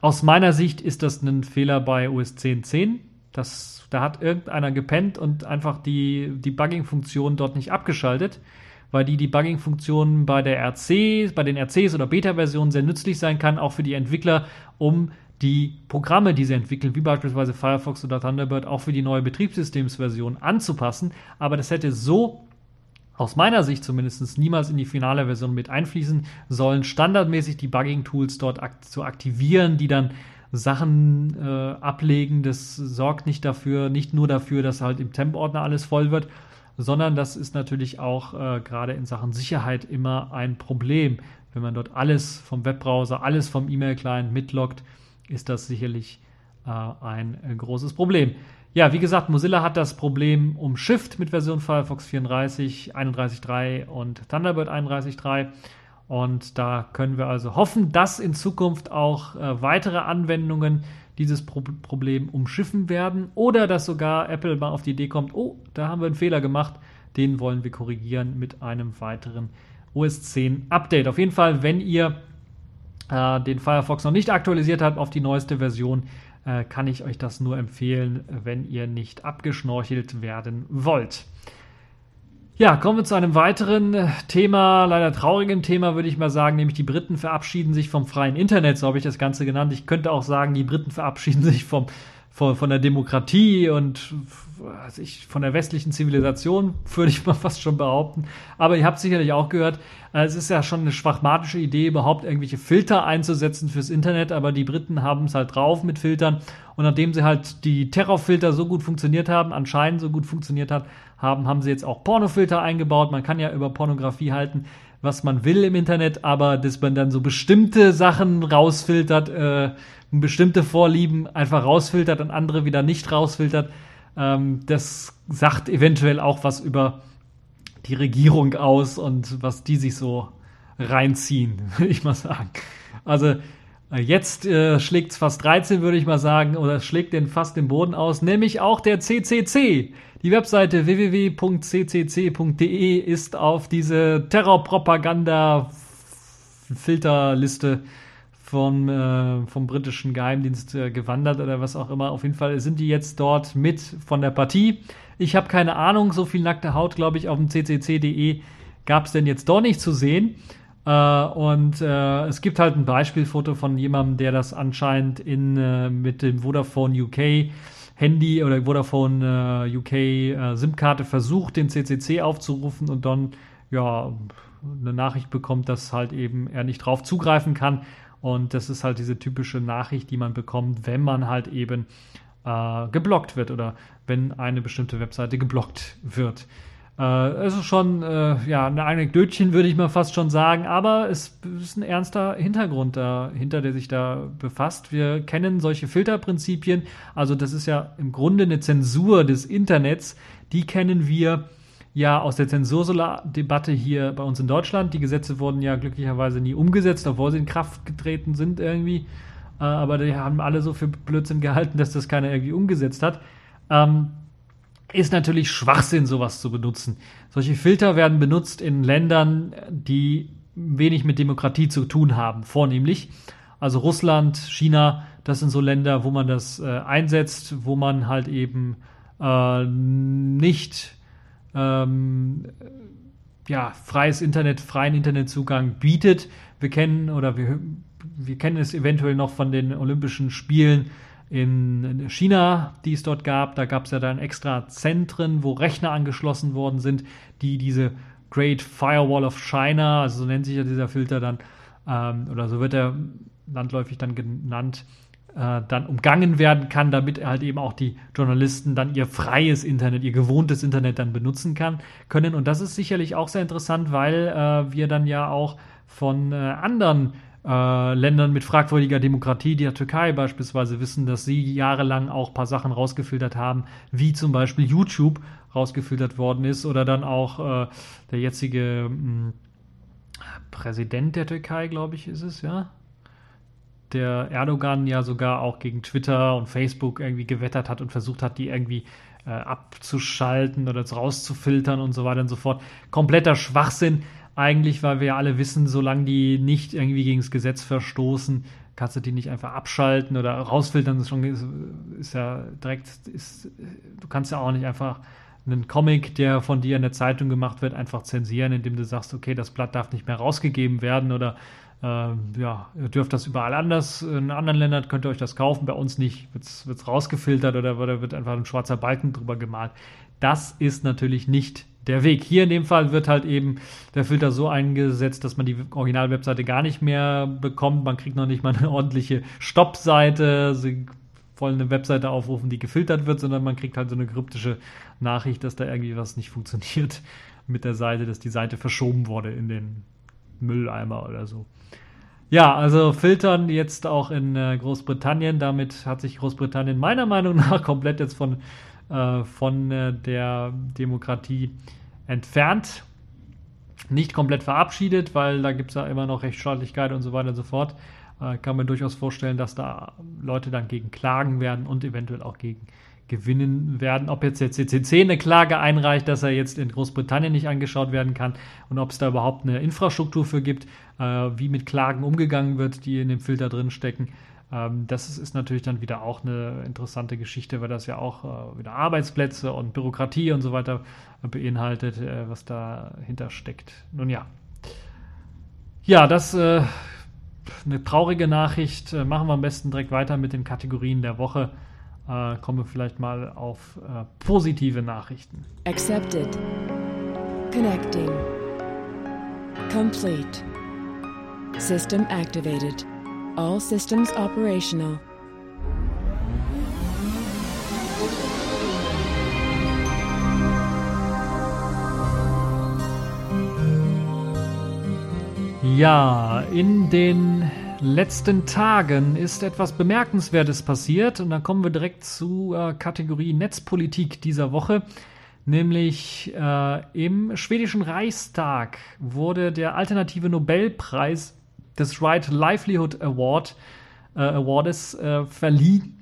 aus meiner Sicht ist das ein Fehler bei OS 10.10. Das, da hat irgendeiner gepennt und einfach die Debugging-Funktion dort nicht abgeschaltet, weil die Debugging-Funktionen bei der RC, bei den RCs oder Beta-Versionen sehr nützlich sein kann, auch für die Entwickler, um die Programme, die sie entwickeln, wie beispielsweise Firefox oder Thunderbird, auch für die neue Betriebssystemsversion anzupassen. Aber das hätte so aus meiner Sicht zumindest niemals in die finale Version mit einfließen sollen, standardmäßig die Bugging-Tools dort ak zu aktivieren, die dann Sachen äh, ablegen. Das sorgt nicht dafür, nicht nur dafür, dass halt im Temp-Ordner alles voll wird, sondern das ist natürlich auch äh, gerade in Sachen Sicherheit immer ein Problem. Wenn man dort alles vom Webbrowser, alles vom E-Mail-Client mitloggt, ist das sicherlich äh, ein äh, großes Problem. Ja, wie gesagt, Mozilla hat das Problem umschifft mit Version Firefox 34, 31.3 und Thunderbird 31.3. Und da können wir also hoffen, dass in Zukunft auch äh, weitere Anwendungen dieses Pro Problem umschiffen werden oder dass sogar Apple mal auf die Idee kommt, oh, da haben wir einen Fehler gemacht, den wollen wir korrigieren mit einem weiteren OS 10 Update. Auf jeden Fall, wenn ihr äh, den Firefox noch nicht aktualisiert habt auf die neueste Version, äh, kann ich euch das nur empfehlen, wenn ihr nicht abgeschnorchelt werden wollt. Ja, kommen wir zu einem weiteren äh, Thema, leider traurigen Thema, würde ich mal sagen, nämlich die Briten verabschieden sich vom freien Internet, so habe ich das Ganze genannt. Ich könnte auch sagen, die Briten verabschieden sich vom, von, von der Demokratie und also ich, von der westlichen Zivilisation, würde ich mal fast schon behaupten. Aber ihr habt sicherlich auch gehört, äh, es ist ja schon eine schwachmatische Idee, überhaupt irgendwelche Filter einzusetzen fürs Internet, aber die Briten haben es halt drauf mit Filtern. Und nachdem sie halt die Terrorfilter so gut funktioniert haben, anscheinend so gut funktioniert hat, haben, haben sie jetzt auch Pornofilter eingebaut. Man kann ja über Pornografie halten, was man will im Internet, aber dass man dann so bestimmte Sachen rausfiltert, äh, bestimmte Vorlieben einfach rausfiltert und andere wieder nicht rausfiltert, ähm, das sagt eventuell auch was über die Regierung aus und was die sich so reinziehen, würde ich mal sagen. Also äh, jetzt äh, schlägt es fast 13, würde ich mal sagen, oder schlägt den fast den Boden aus, nämlich auch der CCC. Die Webseite www.ccc.de ist auf diese Terrorpropaganda-Filterliste vom, äh, vom britischen Geheimdienst äh, gewandert oder was auch immer. Auf jeden Fall sind die jetzt dort mit von der Partie. Ich habe keine Ahnung, so viel nackte Haut, glaube ich, auf dem ccc.de gab es denn jetzt doch nicht zu sehen. Äh, und äh, es gibt halt ein Beispielfoto von jemandem, der das anscheinend in, äh, mit dem Vodafone UK Handy oder Vodafone äh, UK SIM-Karte versucht, den CCC aufzurufen und dann ja eine Nachricht bekommt, dass halt eben er nicht drauf zugreifen kann und das ist halt diese typische Nachricht, die man bekommt, wenn man halt eben äh, geblockt wird oder wenn eine bestimmte Webseite geblockt wird. Äh, es ist schon äh, ja, eine Anekdötchen, würde ich mal fast schon sagen, aber es ist ein ernster Hintergrund dahinter, der sich da befasst. Wir kennen solche Filterprinzipien, also das ist ja im Grunde eine Zensur des Internets, die kennen wir ja aus der Zensurdebatte hier bei uns in Deutschland. Die Gesetze wurden ja glücklicherweise nie umgesetzt, obwohl sie in Kraft getreten sind irgendwie. Äh, aber die haben alle so für Blödsinn gehalten, dass das keiner irgendwie umgesetzt hat. Ähm, ist natürlich Schwachsinn, sowas zu benutzen. Solche Filter werden benutzt in Ländern, die wenig mit Demokratie zu tun haben, vornehmlich. Also Russland, China, das sind so Länder, wo man das äh, einsetzt, wo man halt eben äh, nicht ähm, ja, freies Internet, freien Internetzugang bietet. Wir kennen oder wir, wir kennen es eventuell noch von den Olympischen Spielen in China, die es dort gab. Da gab es ja dann extra Zentren, wo Rechner angeschlossen worden sind, die diese Great Firewall of China, also so nennt sich ja dieser Filter dann, ähm, oder so wird er landläufig dann genannt, äh, dann umgangen werden kann, damit halt eben auch die Journalisten dann ihr freies Internet, ihr gewohntes Internet dann benutzen kann, können. Und das ist sicherlich auch sehr interessant, weil äh, wir dann ja auch von äh, anderen äh, Ländern mit fragwürdiger Demokratie, der Türkei beispielsweise, wissen, dass sie jahrelang auch ein paar Sachen rausgefiltert haben, wie zum Beispiel YouTube rausgefiltert worden ist oder dann auch äh, der jetzige mh, hm, Präsident der Türkei, glaube ich, ist es, ja der Erdogan ja sogar auch gegen Twitter und Facebook irgendwie gewettert hat und versucht hat, die irgendwie äh, abzuschalten oder rauszufiltern und so weiter und so fort. Kompletter Schwachsinn eigentlich, weil wir ja alle wissen, solange die nicht irgendwie gegen das Gesetz verstoßen, kannst du die nicht einfach abschalten oder rausfiltern. Das ist, schon, ist, ja direkt, ist, du kannst ja auch nicht einfach einen Comic, der von dir in der Zeitung gemacht wird, einfach zensieren, indem du sagst, okay, das Blatt darf nicht mehr rausgegeben werden oder äh, ja, ihr dürft das überall anders. In anderen Ländern könnt ihr euch das kaufen, bei uns nicht, wird es rausgefiltert oder, oder wird einfach ein schwarzer Balken drüber gemalt. Das ist natürlich nicht der Weg. Hier in dem Fall wird halt eben der Filter so eingesetzt, dass man die Original-Webseite gar nicht mehr bekommt. Man kriegt noch nicht mal eine ordentliche Stopp-Seite. Sie wollen eine Webseite aufrufen, die gefiltert wird, sondern man kriegt halt so eine kryptische Nachricht, dass da irgendwie was nicht funktioniert mit der Seite, dass die Seite verschoben wurde in den Mülleimer oder so. Ja, also filtern jetzt auch in äh, Großbritannien. Damit hat sich Großbritannien meiner Meinung nach komplett jetzt von äh, von äh, der Demokratie entfernt. Nicht komplett verabschiedet, weil da gibt es ja immer noch Rechtsstaatlichkeit und so weiter und so fort. Äh, kann man durchaus vorstellen, dass da Leute dann gegen klagen werden und eventuell auch gegen gewinnen werden. Ob jetzt der CCC eine Klage einreicht, dass er jetzt in Großbritannien nicht angeschaut werden kann und ob es da überhaupt eine Infrastruktur für gibt, äh, wie mit Klagen umgegangen wird, die in dem Filter drin stecken, ähm, das ist, natürlich dann wieder auch eine interessante Geschichte, weil das ja auch äh, wieder Arbeitsplätze und Bürokratie und so weiter beinhaltet, äh, was dahinter steckt. Nun ja. Ja, das äh, eine traurige Nachricht. Äh, machen wir am besten direkt weiter mit den Kategorien der Woche. Äh, kommen wir vielleicht mal auf äh, positive Nachrichten. Accepted. Connecting. Complete. System activated. All systems operational. Ja, in den letzten Tagen ist etwas Bemerkenswertes passiert und dann kommen wir direkt zu äh, Kategorie Netzpolitik dieser Woche. Nämlich äh, im schwedischen Reichstag wurde der alternative Nobelpreis des Right Livelihood Award, äh, Awardes äh, verliehen.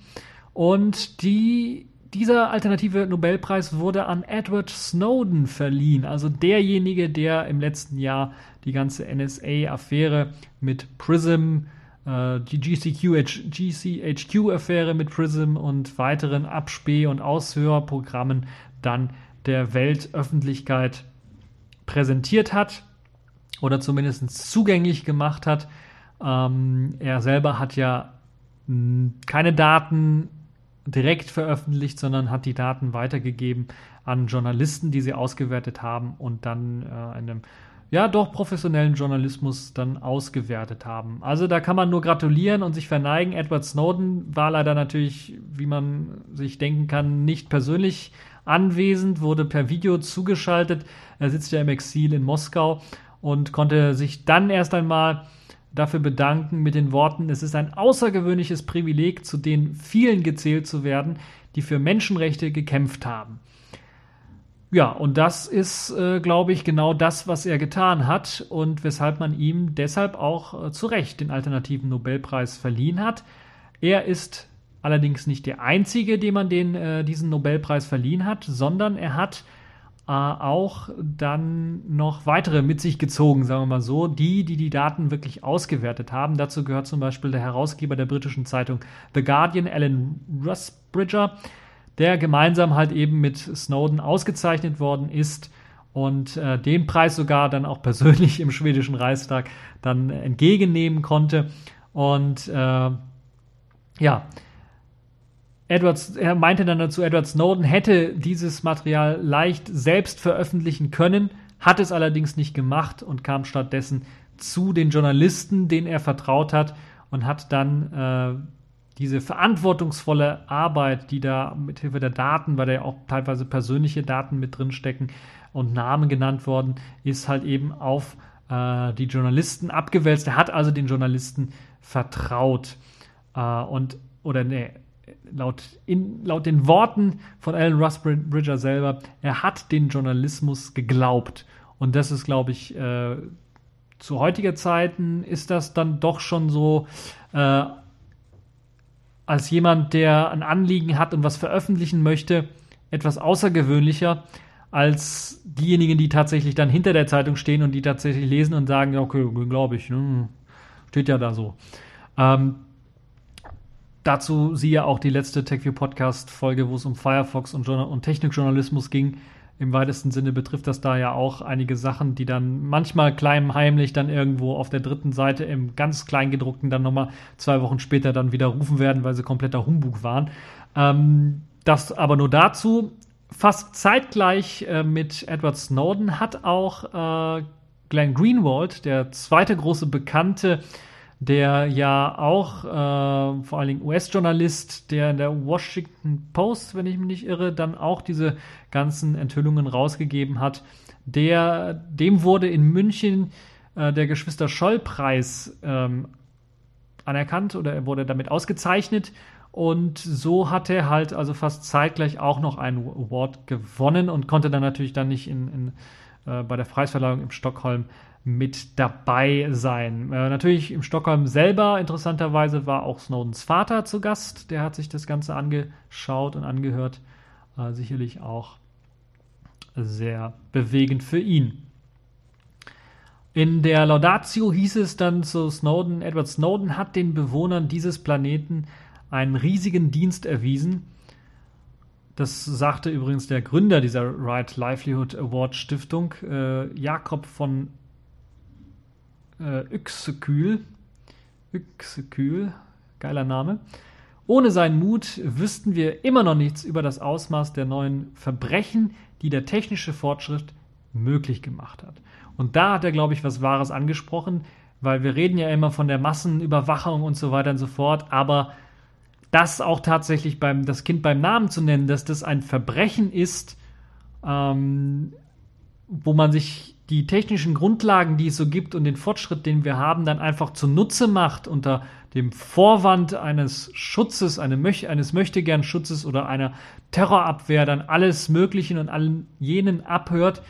Und die, dieser alternative Nobelpreis wurde an Edward Snowden verliehen, also derjenige, der im letzten Jahr die ganze NSA-Affäre mit Prism, äh, die GCHQ-Affäre mit Prism und weiteren Abspäh- und Aushörprogrammen dann der Weltöffentlichkeit präsentiert hat oder zumindest zugänglich gemacht hat. Ähm, er selber hat ja mh, keine Daten direkt veröffentlicht, sondern hat die Daten weitergegeben an Journalisten, die sie ausgewertet haben und dann äh, einem ja doch professionellen Journalismus dann ausgewertet haben. Also da kann man nur gratulieren und sich verneigen. Edward Snowden war leider natürlich, wie man sich denken kann, nicht persönlich anwesend, wurde per Video zugeschaltet. Er sitzt ja im Exil in Moskau und konnte sich dann erst einmal dafür bedanken mit den Worten, es ist ein außergewöhnliches Privileg, zu den vielen gezählt zu werden, die für Menschenrechte gekämpft haben. Ja, und das ist, äh, glaube ich, genau das, was er getan hat und weshalb man ihm deshalb auch äh, zu Recht den alternativen Nobelpreis verliehen hat. Er ist allerdings nicht der einzige, dem man den, äh, diesen Nobelpreis verliehen hat, sondern er hat auch dann noch weitere mit sich gezogen, sagen wir mal so, die, die die Daten wirklich ausgewertet haben. Dazu gehört zum Beispiel der Herausgeber der britischen Zeitung The Guardian, Alan Rusbridger, der gemeinsam halt eben mit Snowden ausgezeichnet worden ist und äh, den Preis sogar dann auch persönlich im schwedischen Reichstag dann entgegennehmen konnte. Und äh, ja, Edward, er meinte dann dazu, Edward Snowden hätte dieses Material leicht selbst veröffentlichen können, hat es allerdings nicht gemacht und kam stattdessen zu den Journalisten, denen er vertraut hat und hat dann äh, diese verantwortungsvolle Arbeit, die da mithilfe der Daten, weil da ja auch teilweise persönliche Daten mit drin stecken und Namen genannt worden, ist halt eben auf äh, die Journalisten abgewälzt. Er hat also den Journalisten vertraut. Äh, und, oder nee, laut, in, laut den Worten von Alan Rusbridger selber, er hat den Journalismus geglaubt. Und das ist, glaube ich, äh, zu heutiger Zeiten ist das dann doch schon so, äh, als jemand, der ein Anliegen hat und was veröffentlichen möchte, etwas außergewöhnlicher als diejenigen, die tatsächlich dann hinter der Zeitung stehen und die tatsächlich lesen und sagen, okay, glaube ich, ne? steht ja da so. Ähm, dazu siehe auch die letzte TechView Podcast Folge, wo es um Firefox und, und Technikjournalismus ging. Im weitesten Sinne betrifft das da ja auch einige Sachen, die dann manchmal klein heimlich dann irgendwo auf der dritten Seite im ganz kleingedruckten dann nochmal zwei Wochen später dann wieder rufen werden, weil sie kompletter Humbug waren. Ähm, das aber nur dazu. Fast zeitgleich äh, mit Edward Snowden hat auch äh, Glenn Greenwald, der zweite große Bekannte, der ja auch äh, vor allen Dingen US-Journalist, der in der Washington Post, wenn ich mich nicht irre, dann auch diese ganzen Enthüllungen rausgegeben hat. Der, dem wurde in München äh, der Geschwister Scholl-Preis ähm, anerkannt oder er wurde damit ausgezeichnet. Und so hat er halt also fast zeitgleich auch noch einen Award gewonnen und konnte dann natürlich dann nicht in, in äh, bei der Preisverleihung in Stockholm mit dabei sein. Äh, natürlich im Stockholm selber, interessanterweise, war auch Snowdens Vater zu Gast. Der hat sich das Ganze angeschaut und angehört. Äh, sicherlich auch sehr bewegend für ihn. In der Laudatio hieß es dann zu Snowden, Edward Snowden hat den Bewohnern dieses Planeten einen riesigen Dienst erwiesen das sagte übrigens der Gründer dieser Right Livelihood Award Stiftung, äh, Jakob von äh, Yxekühl. Yxekühl, geiler Name. Ohne seinen Mut wüssten wir immer noch nichts über das Ausmaß der neuen Verbrechen, die der technische Fortschritt möglich gemacht hat. Und da hat er, glaube ich, was Wahres angesprochen, weil wir reden ja immer von der Massenüberwachung und so weiter und so fort, aber das auch tatsächlich beim, das Kind beim Namen zu nennen, dass das ein Verbrechen ist, ähm, wo man sich die technischen Grundlagen, die es so gibt und den Fortschritt, den wir haben, dann einfach zunutze macht unter dem Vorwand eines Schutzes, eines Möchtegern-Schutzes oder einer Terrorabwehr, dann alles Mögliche und allen jenen abhört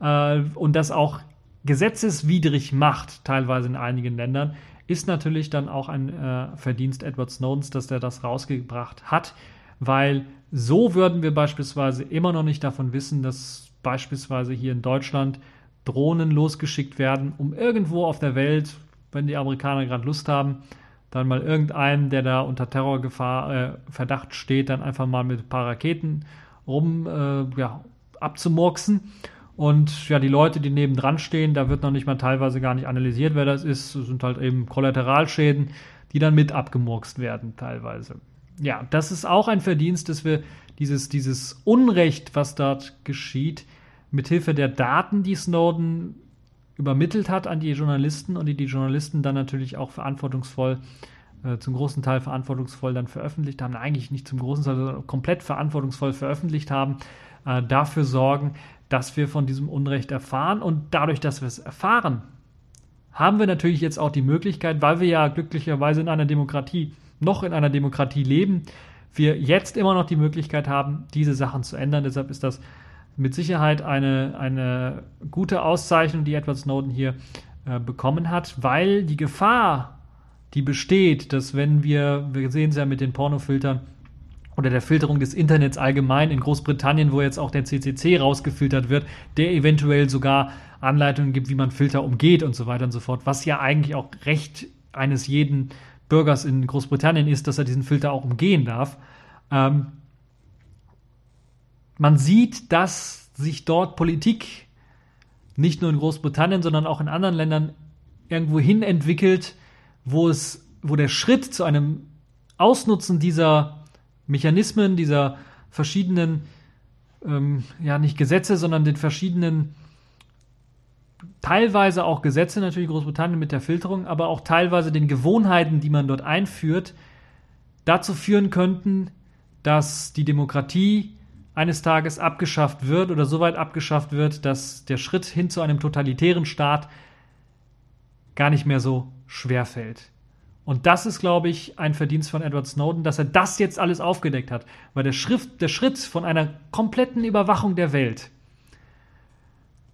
äh, und das auch gesetzeswidrig macht, teilweise in einigen Ländern, ist natürlich dann auch ein äh, Verdienst Edward Snowdens, dass er das rausgebracht hat, weil so würden wir beispielsweise immer noch nicht davon wissen, dass beispielsweise hier in Deutschland Drohnen losgeschickt werden, um irgendwo auf der Welt, wenn die Amerikaner gerade Lust haben, dann mal irgendeinen, der da unter Terrorgefahr, äh, Verdacht steht, dann einfach mal mit ein paar Raketen rum äh, ja, abzumurksen. Und ja, die Leute, die nebendran stehen, da wird noch nicht mal teilweise gar nicht analysiert, wer das ist. Das sind halt eben Kollateralschäden, die dann mit abgemurkst werden, teilweise. Ja, das ist auch ein Verdienst, dass wir dieses, dieses Unrecht, was dort geschieht, mithilfe der Daten, die Snowden übermittelt hat an die Journalisten und die die Journalisten dann natürlich auch verantwortungsvoll, äh, zum großen Teil verantwortungsvoll dann veröffentlicht haben, eigentlich nicht zum großen Teil, sondern komplett verantwortungsvoll veröffentlicht haben, äh, dafür sorgen, dass wir von diesem Unrecht erfahren. Und dadurch, dass wir es erfahren, haben wir natürlich jetzt auch die Möglichkeit, weil wir ja glücklicherweise in einer Demokratie, noch in einer Demokratie leben, wir jetzt immer noch die Möglichkeit haben, diese Sachen zu ändern. Deshalb ist das mit Sicherheit eine, eine gute Auszeichnung, die Edward Snowden hier äh, bekommen hat, weil die Gefahr, die besteht, dass wenn wir, wir sehen es ja mit den Pornofiltern, oder der Filterung des Internets allgemein in Großbritannien, wo jetzt auch der CCC rausgefiltert wird, der eventuell sogar Anleitungen gibt, wie man Filter umgeht und so weiter und so fort, was ja eigentlich auch Recht eines jeden Bürgers in Großbritannien ist, dass er diesen Filter auch umgehen darf. Ähm, man sieht, dass sich dort Politik nicht nur in Großbritannien, sondern auch in anderen Ländern irgendwo hin entwickelt, wo es, wo der Schritt zu einem Ausnutzen dieser Mechanismen, dieser verschiedenen, ähm, ja nicht Gesetze, sondern den verschiedenen, teilweise auch Gesetze, natürlich Großbritannien mit der Filterung, aber auch teilweise den Gewohnheiten, die man dort einführt, dazu führen könnten, dass die Demokratie eines Tages abgeschafft wird oder so weit abgeschafft wird, dass der Schritt hin zu einem totalitären Staat gar nicht mehr so schwer fällt. Und das ist, glaube ich, ein Verdienst von Edward Snowden, dass er das jetzt alles aufgedeckt hat. Weil der, Schrift, der Schritt von einer kompletten Überwachung der Welt,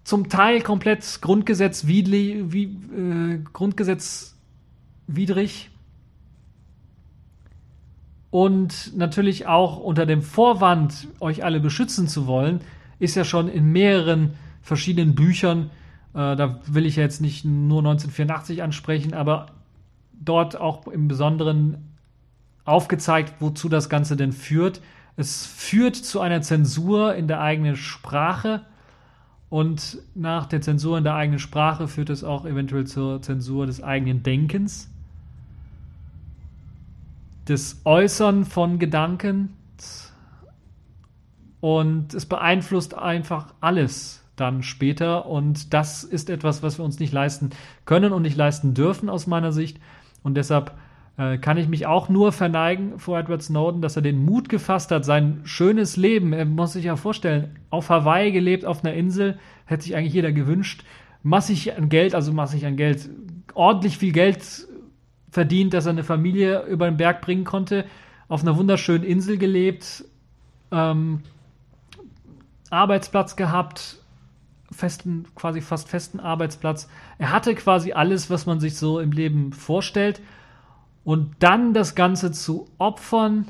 zum Teil komplett grundgesetzwidrig, wie, äh, grundgesetzwidrig und natürlich auch unter dem Vorwand, euch alle beschützen zu wollen, ist ja schon in mehreren verschiedenen Büchern, äh, da will ich jetzt nicht nur 1984 ansprechen, aber dort auch im Besonderen aufgezeigt, wozu das Ganze denn führt. Es führt zu einer Zensur in der eigenen Sprache und nach der Zensur in der eigenen Sprache führt es auch eventuell zur Zensur des eigenen Denkens, des Äußern von Gedanken und es beeinflusst einfach alles dann später und das ist etwas, was wir uns nicht leisten können und nicht leisten dürfen aus meiner Sicht und deshalb äh, kann ich mich auch nur verneigen vor Edward Snowden, dass er den Mut gefasst hat, sein schönes Leben, er muss sich ja vorstellen, auf Hawaii gelebt, auf einer Insel, hätte sich eigentlich jeder gewünscht, massig an Geld, also massig an Geld, ordentlich viel Geld verdient, dass er eine Familie über den Berg bringen konnte, auf einer wunderschönen Insel gelebt, ähm, Arbeitsplatz gehabt, festen, quasi fast festen Arbeitsplatz. Er hatte quasi alles, was man sich so im Leben vorstellt und dann das Ganze zu opfern,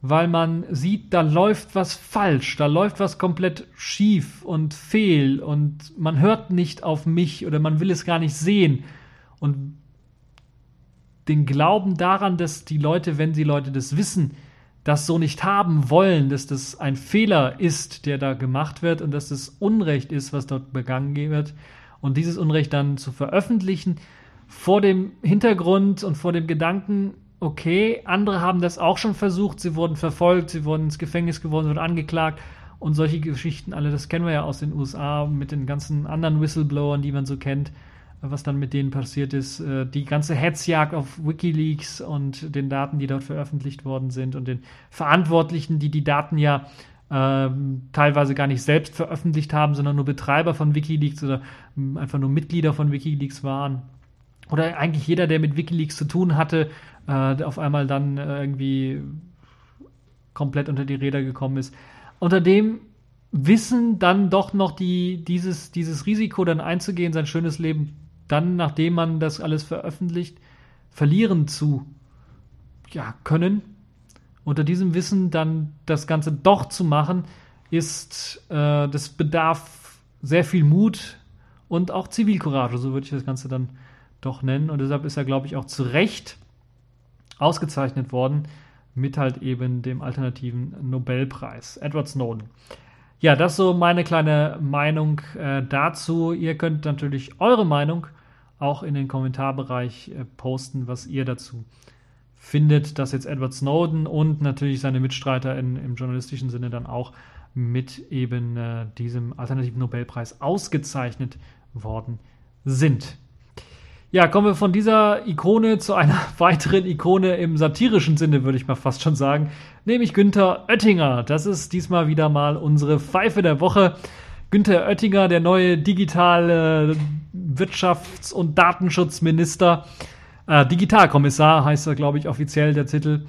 weil man sieht, da läuft was falsch, da läuft was komplett schief und fehl und man hört nicht auf mich oder man will es gar nicht sehen und den Glauben daran, dass die Leute, wenn die Leute das wissen, das so nicht haben wollen, dass das ein Fehler ist, der da gemacht wird und dass das Unrecht ist, was dort begangen wird. Und dieses Unrecht dann zu veröffentlichen, vor dem Hintergrund und vor dem Gedanken, okay, andere haben das auch schon versucht, sie wurden verfolgt, sie wurden ins Gefängnis geworden, wurden angeklagt und solche Geschichten alle, das kennen wir ja aus den USA mit den ganzen anderen Whistleblowern, die man so kennt, was dann mit denen passiert ist, äh, die ganze Hetzjagd auf Wikileaks und den Daten, die dort veröffentlicht worden sind und den Verantwortlichen, die die Daten ja ähm, teilweise gar nicht selbst veröffentlicht haben, sondern nur Betreiber von Wikileaks oder ähm, einfach nur Mitglieder von Wikileaks waren oder eigentlich jeder, der mit Wikileaks zu tun hatte, äh, auf einmal dann äh, irgendwie komplett unter die Räder gekommen ist. Unter dem Wissen dann doch noch die, dieses, dieses Risiko dann einzugehen, sein schönes Leben dann, nachdem man das alles veröffentlicht, verlieren zu ja, können. Unter diesem Wissen dann das Ganze doch zu machen, ist, äh, das bedarf sehr viel Mut und auch Zivilcourage, so würde ich das Ganze dann doch nennen. Und deshalb ist er, glaube ich, auch zu Recht ausgezeichnet worden mit halt eben dem alternativen Nobelpreis. Edward Snowden. Ja, das so meine kleine Meinung äh, dazu. Ihr könnt natürlich eure Meinung auch in den Kommentarbereich äh, posten, was ihr dazu findet, dass jetzt Edward Snowden und natürlich seine Mitstreiter in, im journalistischen Sinne dann auch mit eben äh, diesem alternativen Nobelpreis ausgezeichnet worden sind. Ja, kommen wir von dieser Ikone zu einer weiteren Ikone im satirischen Sinne, würde ich mal fast schon sagen, nämlich Günther Oettinger. Das ist diesmal wieder mal unsere Pfeife der Woche. Günther Oettinger, der neue digitale Wirtschafts- und Datenschutzminister, äh, Digitalkommissar heißt er, glaube ich, offiziell der Titel,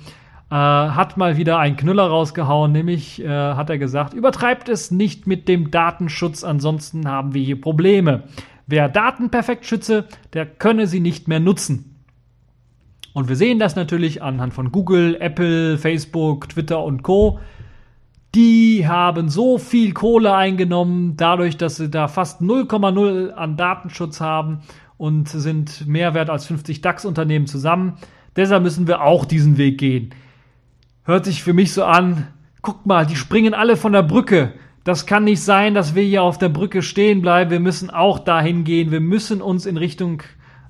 äh, hat mal wieder einen Knüller rausgehauen, nämlich äh, hat er gesagt, übertreibt es nicht mit dem Datenschutz, ansonsten haben wir hier Probleme. Wer Daten perfekt schütze, der könne sie nicht mehr nutzen. Und wir sehen das natürlich anhand von Google, Apple, Facebook, Twitter und Co. Die haben so viel Kohle eingenommen, dadurch, dass sie da fast 0,0 an Datenschutz haben und sind mehr wert als 50 DAX-Unternehmen zusammen. Deshalb müssen wir auch diesen Weg gehen. Hört sich für mich so an, guckt mal, die springen alle von der Brücke. Das kann nicht sein, dass wir hier auf der Brücke stehen bleiben. Wir müssen auch dahin gehen. Wir müssen uns in Richtung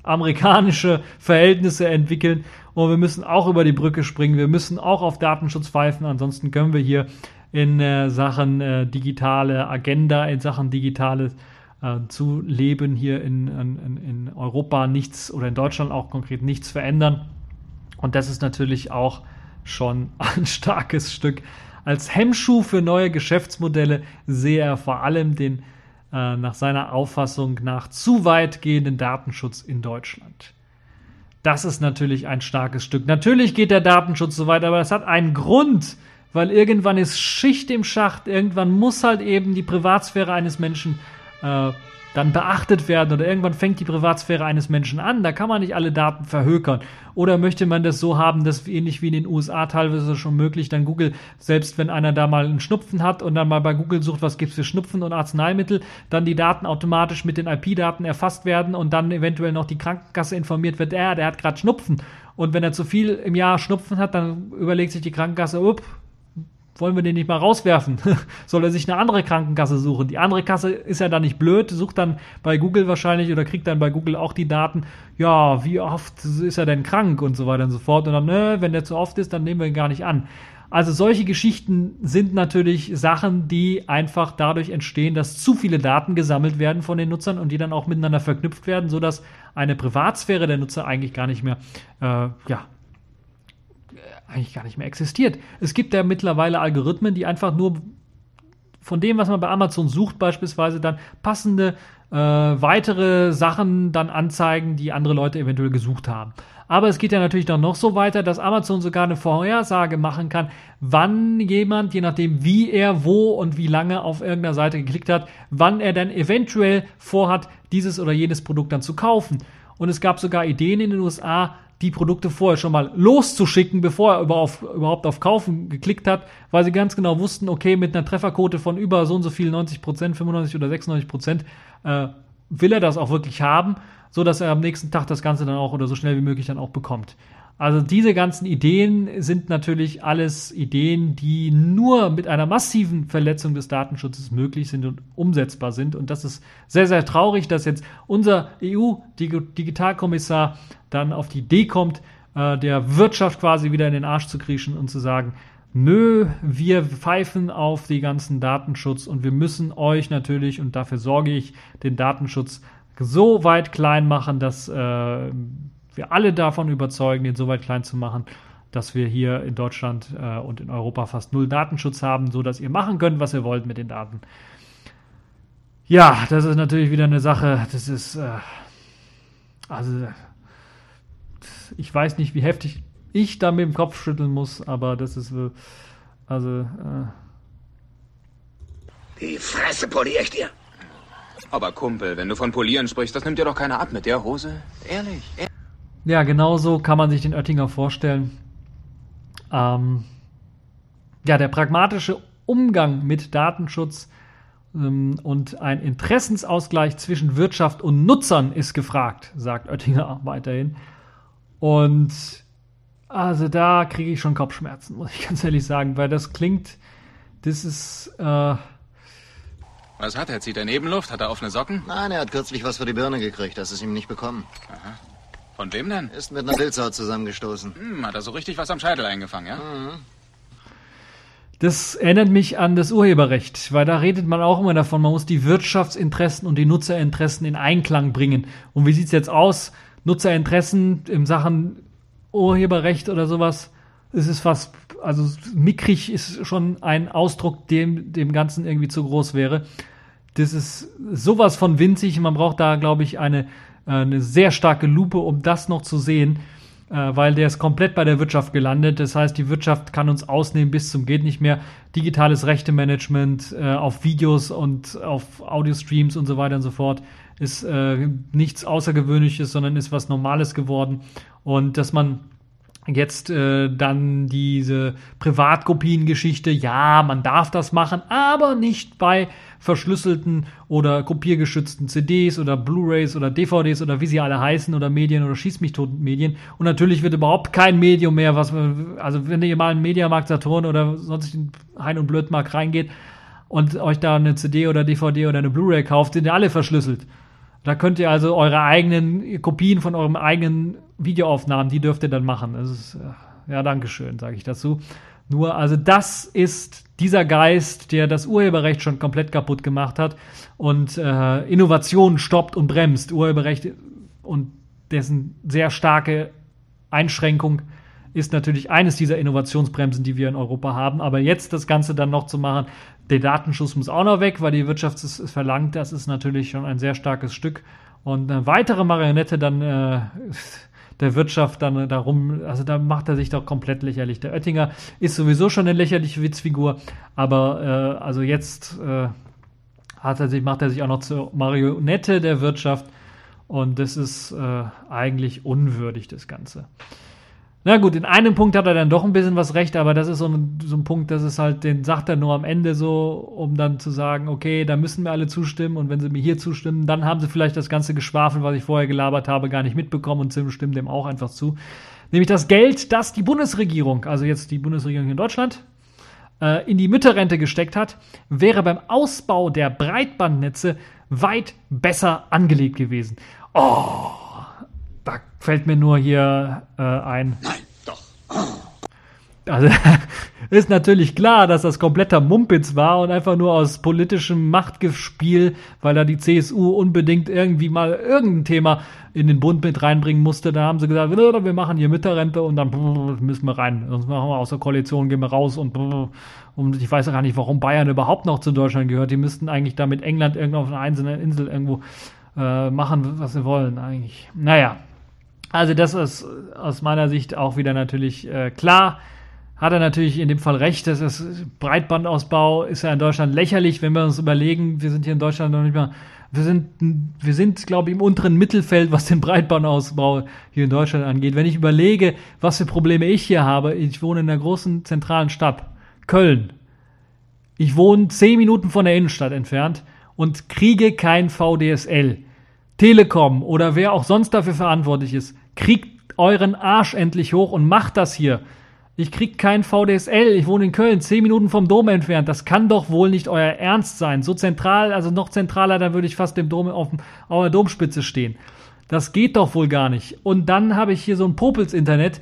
amerikanische Verhältnisse entwickeln und wir müssen auch über die Brücke springen. Wir müssen auch auf Datenschutz pfeifen. Ansonsten können wir hier in äh, Sachen äh, digitale Agenda, in Sachen digitales äh, zu leben hier in, in, in Europa nichts oder in Deutschland auch konkret nichts verändern. Und das ist natürlich auch schon ein starkes Stück als Hemmschuh für neue Geschäftsmodelle sehe er vor allem den äh, nach seiner Auffassung nach zu weitgehenden Datenschutz in Deutschland. Das ist natürlich ein starkes Stück. Natürlich geht der Datenschutz so weit, aber das hat einen Grund, weil irgendwann ist Schicht im Schacht, irgendwann muss halt eben die Privatsphäre eines Menschen äh, dann beachtet werden oder irgendwann fängt die Privatsphäre eines Menschen an. Da kann man nicht alle Daten verhökern. Oder möchte man das so haben, dass ähnlich wie in den USA teilweise schon möglich, dann Google, selbst wenn einer da mal einen Schnupfen hat und dann mal bei Google sucht, was gibt's für Schnupfen und Arzneimittel, dann die Daten automatisch mit den IP-Daten erfasst werden und dann eventuell noch die Krankenkasse informiert wird, ja, der hat gerade Schnupfen Und wenn er zu viel im Jahr Schnupfen hat, dann überlegt sich die Krankenkasse, up, wollen wir den nicht mal rauswerfen? Soll er sich eine andere Krankenkasse suchen? Die andere Kasse ist ja dann nicht blöd, sucht dann bei Google wahrscheinlich oder kriegt dann bei Google auch die Daten, ja, wie oft ist er denn krank und so weiter und so fort. Und dann, ne, wenn der zu oft ist, dann nehmen wir ihn gar nicht an. Also solche Geschichten sind natürlich Sachen, die einfach dadurch entstehen, dass zu viele Daten gesammelt werden von den Nutzern und die dann auch miteinander verknüpft werden, sodass eine Privatsphäre der Nutzer eigentlich gar nicht mehr, äh, ja, eigentlich gar nicht mehr existiert. Es gibt ja mittlerweile Algorithmen, die einfach nur von dem, was man bei Amazon sucht, beispielsweise dann passende äh, weitere Sachen dann anzeigen, die andere Leute eventuell gesucht haben. Aber es geht ja natürlich dann noch so weiter, dass Amazon sogar eine Vorhersage machen kann, wann jemand, je nachdem wie er wo und wie lange auf irgendeiner Seite geklickt hat, wann er dann eventuell vorhat, dieses oder jenes Produkt dann zu kaufen. Und es gab sogar Ideen in den USA, die Produkte vorher schon mal loszuschicken, bevor er überhaupt auf Kaufen geklickt hat, weil sie ganz genau wussten, okay, mit einer Trefferquote von über so und so viel, 90 Prozent, 95 oder 96 Prozent, äh, will er das auch wirklich haben so dass er am nächsten Tag das Ganze dann auch oder so schnell wie möglich dann auch bekommt. Also diese ganzen Ideen sind natürlich alles Ideen, die nur mit einer massiven Verletzung des Datenschutzes möglich sind und umsetzbar sind. Und das ist sehr, sehr traurig, dass jetzt unser EU-Digitalkommissar dann auf die Idee kommt, äh, der Wirtschaft quasi wieder in den Arsch zu kriechen und zu sagen, nö, wir pfeifen auf die ganzen Datenschutz und wir müssen euch natürlich, und dafür sorge ich, den Datenschutz so weit klein machen, dass äh, wir alle davon überzeugen, den so weit klein zu machen, dass wir hier in Deutschland äh, und in Europa fast null Datenschutz haben, so dass ihr machen könnt, was ihr wollt mit den Daten. Ja, das ist natürlich wieder eine Sache, das ist, äh, also, ich weiß nicht, wie heftig ich da mit dem Kopf schütteln muss, aber das ist, äh, also, äh, Die Fresse poliere ich dir. Aber Kumpel, wenn du von polieren sprichst, das nimmt dir doch keiner ab mit der Hose. Ehrlich. ehrlich. Ja, genau so kann man sich den Oettinger vorstellen. Ähm, ja, der pragmatische Umgang mit Datenschutz ähm, und ein Interessensausgleich zwischen Wirtschaft und Nutzern ist gefragt, sagt Oettinger weiterhin. Und also da kriege ich schon Kopfschmerzen, muss ich ganz ehrlich sagen, weil das klingt, das ist, äh, was hat er? Zieht er Nebenluft? Hat er offene Socken? Nein, er hat kürzlich was für die Birne gekriegt. Das ist ihm nicht bekommen. Aha. Von wem denn? Ist mit einer Wildsau zusammengestoßen. Hm, hat er so richtig was am Scheitel eingefangen, ja? Mhm. Das erinnert mich an das Urheberrecht, weil da redet man auch immer davon, man muss die Wirtschaftsinteressen und die Nutzerinteressen in Einklang bringen. Und wie sieht's jetzt aus? Nutzerinteressen in Sachen Urheberrecht oder sowas? Es ist fast, also mickrig ist schon ein Ausdruck, dem dem Ganzen irgendwie zu groß wäre das ist sowas von winzig. Man braucht da, glaube ich, eine, äh, eine sehr starke Lupe, um das noch zu sehen, äh, weil der ist komplett bei der Wirtschaft gelandet. Das heißt, die Wirtschaft kann uns ausnehmen bis zum geht nicht mehr. Digitales Rechtemanagement äh, auf Videos und auf Audiostreams und so weiter und so fort ist äh, nichts Außergewöhnliches, sondern ist was Normales geworden. Und dass man Jetzt äh, dann diese Privatkopien-Geschichte, ja, man darf das machen, aber nicht bei verschlüsselten oder kopiergeschützten CDs oder Blu-rays oder DVDs oder wie sie alle heißen oder Medien oder Schieß mich tot Medien. Und natürlich wird überhaupt kein Medium mehr, was also wenn ihr mal in Mediamarkt Saturn oder sonst in Hein und Blödmarkt reingeht und euch da eine CD oder DVD oder eine Blu-ray kauft, sind ja alle verschlüsselt. Da könnt ihr also eure eigenen Kopien von eurem eigenen Videoaufnahmen, die dürft ihr dann machen. Ist, äh, ja, Dankeschön, sage ich dazu. Nur, also das ist dieser Geist, der das Urheberrecht schon komplett kaputt gemacht hat und äh, Innovation stoppt und bremst. Urheberrecht und dessen sehr starke Einschränkung ist natürlich eines dieser Innovationsbremsen, die wir in Europa haben. Aber jetzt das Ganze dann noch zu machen, der Datenschutz muss auch noch weg, weil die Wirtschaft es verlangt. Das ist natürlich schon ein sehr starkes Stück. Und eine weitere Marionette dann äh, der Wirtschaft dann darum, also da macht er sich doch komplett lächerlich. Der Oettinger ist sowieso schon eine lächerliche Witzfigur, aber äh, also jetzt äh, hat er sich, macht er sich auch noch zur Marionette der Wirtschaft und das ist äh, eigentlich unwürdig, das Ganze. Na gut, in einem Punkt hat er dann doch ein bisschen was recht, aber das ist so ein, so ein Punkt, das ist halt, den sagt er nur am Ende so, um dann zu sagen, okay, da müssen wir alle zustimmen und wenn sie mir hier zustimmen, dann haben sie vielleicht das ganze Geschwafel, was ich vorher gelabert habe, gar nicht mitbekommen und stimmen dem auch einfach zu. Nämlich das Geld, das die Bundesregierung, also jetzt die Bundesregierung in Deutschland, äh, in die Mütterrente gesteckt hat, wäre beim Ausbau der Breitbandnetze weit besser angelegt gewesen. Oh, fällt mir nur hier äh, ein. Nein, doch. Also ist natürlich klar, dass das kompletter Mumpitz war und einfach nur aus politischem Machtgespiel, weil da die CSU unbedingt irgendwie mal irgendein Thema in den Bund mit reinbringen musste. Da haben sie gesagt, wir machen hier Mütterrente und dann müssen wir rein. Sonst machen wir aus der Koalition, gehen wir raus und, und ich weiß gar nicht, warum Bayern überhaupt noch zu Deutschland gehört. Die müssten eigentlich da mit England irgendwo auf einer einzelnen Insel irgendwo äh, machen, was sie wollen eigentlich. Naja, also das ist aus meiner Sicht auch wieder natürlich äh, klar hat er natürlich in dem Fall recht. Das ist Breitbandausbau ist ja in Deutschland lächerlich, wenn wir uns überlegen, wir sind hier in Deutschland noch nicht mal, wir sind, wir sind, glaube ich, im unteren Mittelfeld, was den Breitbandausbau hier in Deutschland angeht. Wenn ich überlege, was für Probleme ich hier habe, ich wohne in einer großen zentralen Stadt, Köln. Ich wohne zehn Minuten von der Innenstadt entfernt und kriege kein VDSL. Telekom oder wer auch sonst dafür verantwortlich ist, kriegt euren Arsch endlich hoch und macht das hier. Ich krieg kein VDSL. Ich wohne in Köln, zehn Minuten vom Dom entfernt. Das kann doch wohl nicht euer Ernst sein. So zentral, also noch zentraler, da würde ich fast dem Dom auf, auf der Domspitze stehen. Das geht doch wohl gar nicht. Und dann habe ich hier so ein Popels-Internet,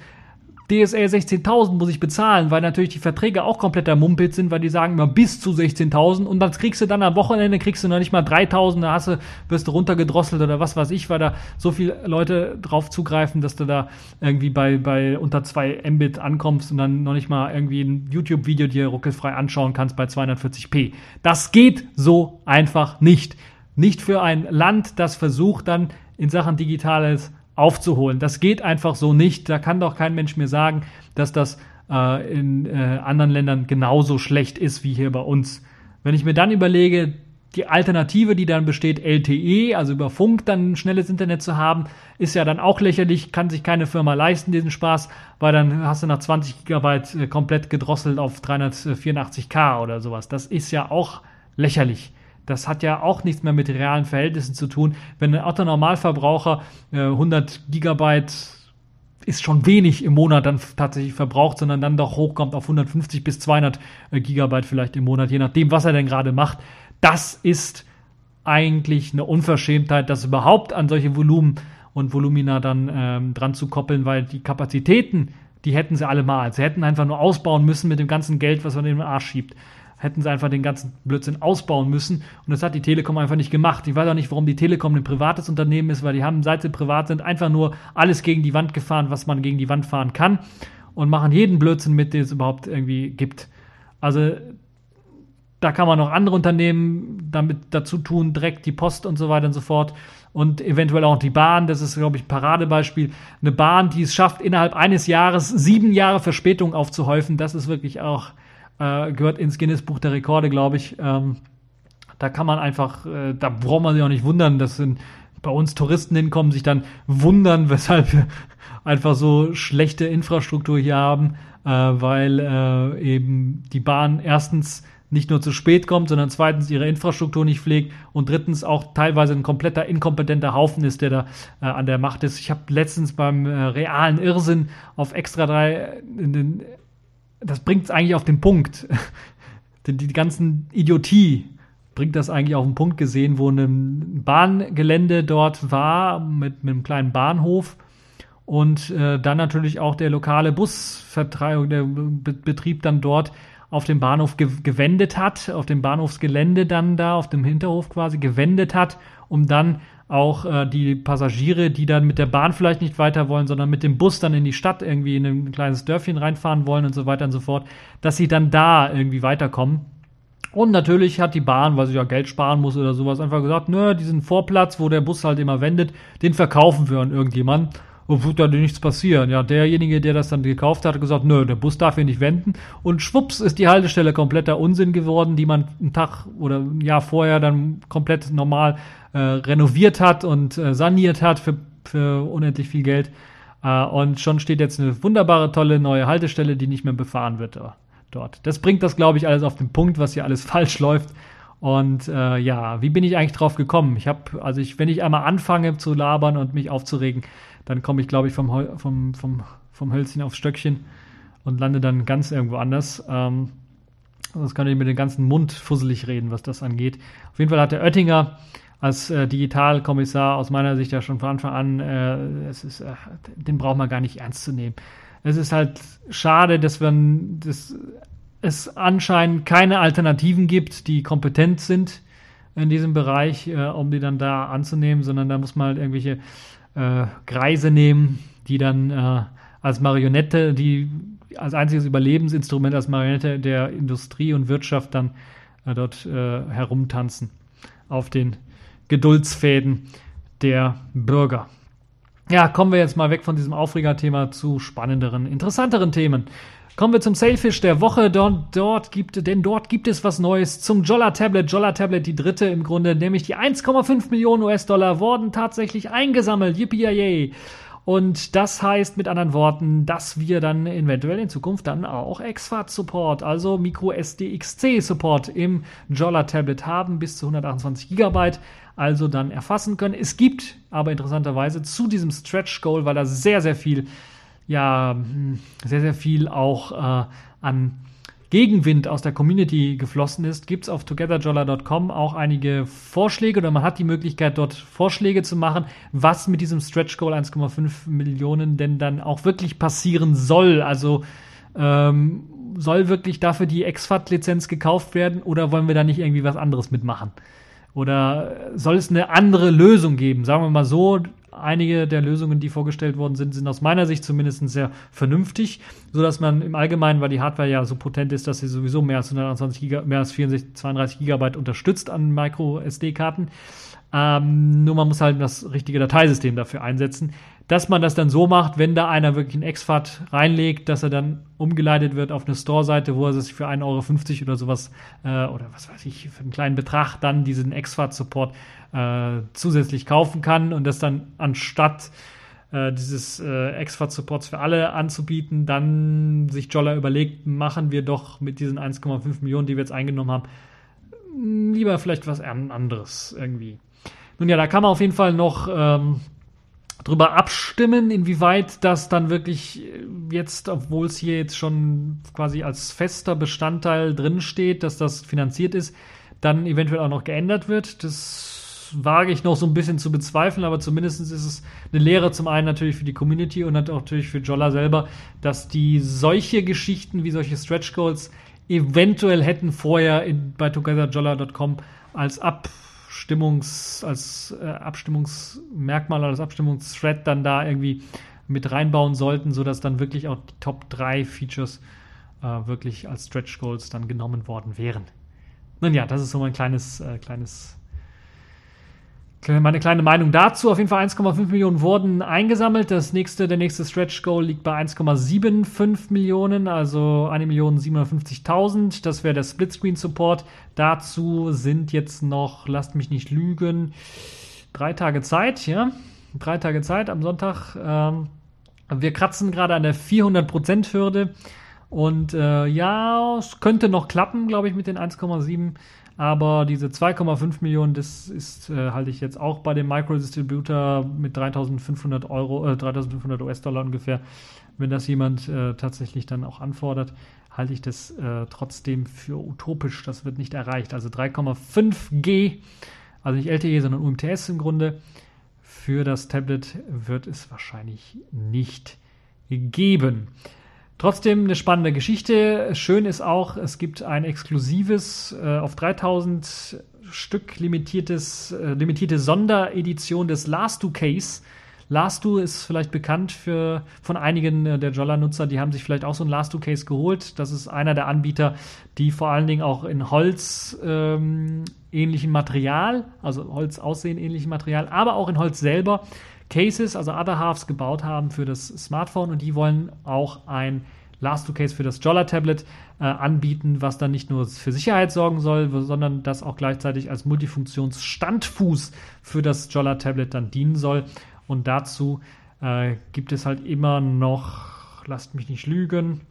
DSL 16.000 muss ich bezahlen, weil natürlich die Verträge auch kompletter Mumpitz sind, weil die sagen immer bis zu 16.000 und dann kriegst du dann am Wochenende kriegst du noch nicht mal 3.000, da hast du, wirst du runtergedrosselt oder was weiß ich, weil da so viele Leute drauf zugreifen, dass du da irgendwie bei, bei unter 2 Mbit ankommst und dann noch nicht mal irgendwie ein YouTube-Video dir ruckelfrei anschauen kannst bei 240p. Das geht so einfach nicht. Nicht für ein Land, das versucht dann in Sachen Digitales aufzuholen. Das geht einfach so nicht. Da kann doch kein Mensch mir sagen, dass das äh, in äh, anderen Ländern genauso schlecht ist wie hier bei uns. Wenn ich mir dann überlege, die Alternative, die dann besteht, LTE, also über Funk dann schnelles Internet zu haben, ist ja dann auch lächerlich, kann sich keine Firma leisten, diesen Spaß, weil dann hast du nach 20 Gigabyte äh, komplett gedrosselt auf 384k oder sowas. Das ist ja auch lächerlich. Das hat ja auch nichts mehr mit realen Verhältnissen zu tun. Wenn ein Otto-Normalverbraucher äh, 100 Gigabyte ist schon wenig im Monat dann tatsächlich verbraucht, sondern dann doch hochkommt auf 150 bis 200 äh, Gigabyte vielleicht im Monat, je nachdem, was er denn gerade macht. Das ist eigentlich eine Unverschämtheit, das überhaupt an solche Volumen und Volumina dann ähm, dran zu koppeln, weil die Kapazitäten, die hätten sie alle mal. Sie hätten einfach nur ausbauen müssen mit dem ganzen Geld, was man in den Arsch schiebt hätten sie einfach den ganzen Blödsinn ausbauen müssen. Und das hat die Telekom einfach nicht gemacht. Ich weiß auch nicht, warum die Telekom ein privates Unternehmen ist, weil die haben, seit sie privat sind, einfach nur alles gegen die Wand gefahren, was man gegen die Wand fahren kann. Und machen jeden Blödsinn mit, den es überhaupt irgendwie gibt. Also da kann man noch andere Unternehmen damit dazu tun, direkt die Post und so weiter und so fort. Und eventuell auch die Bahn, das ist, glaube ich, ein Paradebeispiel. Eine Bahn, die es schafft, innerhalb eines Jahres sieben Jahre Verspätung aufzuhäufen, das ist wirklich auch äh, gehört ins Guinness Buch der Rekorde, glaube ich. Ähm, da kann man einfach, äh, da braucht man sich auch nicht wundern, dass sind bei uns Touristen hinkommen, sich dann wundern, weshalb wir einfach so schlechte Infrastruktur hier haben, äh, weil äh, eben die Bahn erstens nicht nur zu spät kommt, sondern zweitens ihre Infrastruktur nicht pflegt und drittens auch teilweise ein kompletter inkompetenter Haufen ist, der da äh, an der Macht ist. Ich habe letztens beim äh, realen Irrsinn auf Extra 3 in den das bringt es eigentlich auf den Punkt. die, die ganzen Idiotie bringt das eigentlich auf den Punkt gesehen, wo ein Bahngelände dort war mit, mit einem kleinen Bahnhof und äh, dann natürlich auch der lokale Busvertreibung, der Betrieb dann dort auf dem Bahnhof ge gewendet hat, auf dem Bahnhofsgelände dann da, auf dem Hinterhof quasi gewendet hat, um dann auch äh, die Passagiere, die dann mit der Bahn vielleicht nicht weiter wollen, sondern mit dem Bus dann in die Stadt irgendwie in ein kleines Dörfchen reinfahren wollen und so weiter und so fort, dass sie dann da irgendwie weiterkommen. Und natürlich hat die Bahn, weil sie ja Geld sparen muss oder sowas, einfach gesagt, nö, diesen Vorplatz, wo der Bus halt immer wendet, den verkaufen wir an irgendjemanden und wird da nichts passieren. Ja, derjenige, der das dann gekauft hat, hat gesagt, nö, der Bus darf hier nicht wenden. Und schwupps ist die Haltestelle kompletter Unsinn geworden, die man einen Tag oder ein Jahr vorher dann komplett normal äh, renoviert hat und äh, saniert hat für, für unendlich viel Geld. Äh, und schon steht jetzt eine wunderbare, tolle neue Haltestelle, die nicht mehr befahren wird äh, dort. Das bringt das, glaube ich, alles auf den Punkt, was hier alles falsch läuft. Und äh, ja, wie bin ich eigentlich drauf gekommen? Ich habe, also ich, wenn ich einmal anfange zu labern und mich aufzuregen, dann komme ich, glaube ich, vom, vom, vom vom Hölzchen aufs Stöckchen und lande dann ganz irgendwo anders. Ähm, sonst kann ich mit dem ganzen Mund fusselig reden, was das angeht. Auf jeden Fall hat der Oettinger als äh, Digitalkommissar aus meiner Sicht ja schon von Anfang an, äh, es ist, äh, den braucht man gar nicht ernst zu nehmen. Es ist halt schade, dass man dass es anscheinend keine Alternativen gibt, die kompetent sind in diesem Bereich, äh, um die dann da anzunehmen, sondern da muss man halt irgendwelche äh, Greise nehmen, die dann äh, als Marionette, die als einziges Überlebensinstrument als Marionette der Industrie und Wirtschaft dann dort herumtanzen auf den Geduldsfäden der Bürger. Ja, kommen wir jetzt mal weg von diesem Aufregerthema zu spannenderen, interessanteren Themen. Kommen wir zum Sailfish der Woche. Dort, dort gibt, denn dort gibt es was Neues zum Jolla Tablet. Jolla Tablet, die dritte im Grunde, nämlich die 1,5 Millionen US-Dollar wurden tatsächlich eingesammelt. Yippie und das heißt mit anderen Worten, dass wir dann eventuell in Zukunft dann auch XFAT-Support, also MicroSDXC-Support im Jolla-Tablet haben, bis zu 128 GB, also dann erfassen können. Es gibt aber interessanterweise zu diesem Stretch Goal, weil da sehr, sehr viel, ja, hm, sehr, sehr viel auch äh, an Gegenwind aus der Community geflossen ist, gibt es auf togetherjolla.com auch einige Vorschläge oder man hat die Möglichkeit, dort Vorschläge zu machen, was mit diesem Stretch Goal 1,5 Millionen denn dann auch wirklich passieren soll. Also ähm, soll wirklich dafür die XFAT-Lizenz gekauft werden oder wollen wir da nicht irgendwie was anderes mitmachen? Oder soll es eine andere Lösung geben? Sagen wir mal so, einige der Lösungen, die vorgestellt worden sind, sind aus meiner Sicht zumindest sehr vernünftig, sodass man im Allgemeinen, weil die Hardware ja so potent ist, dass sie sowieso mehr als 120 Giga, mehr als 64, 32 Gigabyte unterstützt an Micro SD-Karten. Ähm, nur man muss halt das richtige Dateisystem dafür einsetzen. Dass man das dann so macht, wenn da einer wirklich ein XFAT reinlegt, dass er dann umgeleitet wird auf eine Store-Seite, wo er sich für 1,50 Euro oder sowas äh, oder was weiß ich, für einen kleinen Betrag dann diesen XFAT-Support äh, zusätzlich kaufen kann und das dann anstatt äh, dieses äh, XFAT-Supports für alle anzubieten, dann sich Jolla überlegt, machen wir doch mit diesen 1,5 Millionen, die wir jetzt eingenommen haben, lieber vielleicht was anderes irgendwie. Nun ja, da kann man auf jeden Fall noch ähm, drüber abstimmen, inwieweit das dann wirklich jetzt, obwohl es hier jetzt schon quasi als fester Bestandteil drin steht, dass das finanziert ist, dann eventuell auch noch geändert wird. Das wage ich noch so ein bisschen zu bezweifeln, aber zumindest ist es eine Lehre zum einen natürlich für die Community und natürlich für Jolla selber, dass die solche Geschichten wie solche Stretch Goals eventuell hätten vorher in, bei togetherjolla.com als Abstimmungs, als äh, Abstimmungsmerkmal oder als Abstimmungsthread dann da irgendwie mit reinbauen sollten, sodass dann wirklich auch die Top 3 Features äh, wirklich als Stretch Goals dann genommen worden wären. Nun ja, das ist so mein kleines, äh, kleines meine kleine Meinung dazu. Auf jeden Fall 1,5 Millionen wurden eingesammelt. Das nächste, der nächste Stretch Goal liegt bei 1,75 Millionen, also 1.750.000. Das wäre der Splitscreen Support. Dazu sind jetzt noch, lasst mich nicht lügen, drei Tage Zeit, ja. Drei Tage Zeit am Sonntag. Ähm, wir kratzen gerade an der 400% Hürde. Und äh, ja, es könnte noch klappen, glaube ich, mit den 1,7 aber diese 2,5 Millionen, das ist, äh, halte ich jetzt auch bei dem Micro-Distributor mit 3500 Euro, äh, 3500 US-Dollar ungefähr. Wenn das jemand äh, tatsächlich dann auch anfordert, halte ich das äh, trotzdem für utopisch. Das wird nicht erreicht. Also 3,5G, also nicht LTE, sondern UMTS im Grunde. Für das Tablet wird es wahrscheinlich nicht geben. Trotzdem eine spannende Geschichte. Schön ist auch, es gibt ein exklusives, äh, auf 3000 Stück limitiertes, äh, limitierte Sonderedition des Last Two Case. Last Two ist vielleicht bekannt für, von einigen äh, der Jolla-Nutzer, die haben sich vielleicht auch so ein Last Two Case geholt. Das ist einer der Anbieter, die vor allen Dingen auch in Holz ähm, ähnlichem Material, also Holz aussehen ähnlichem Material, aber auch in Holz selber Cases, also Other Halves, gebaut haben für das Smartphone und die wollen auch ein Last-to-Case für das Jolla-Tablet äh, anbieten, was dann nicht nur für Sicherheit sorgen soll, sondern das auch gleichzeitig als Multifunktionsstandfuß für das Jolla-Tablet dann dienen soll. Und dazu äh, gibt es halt immer noch, lasst mich nicht lügen,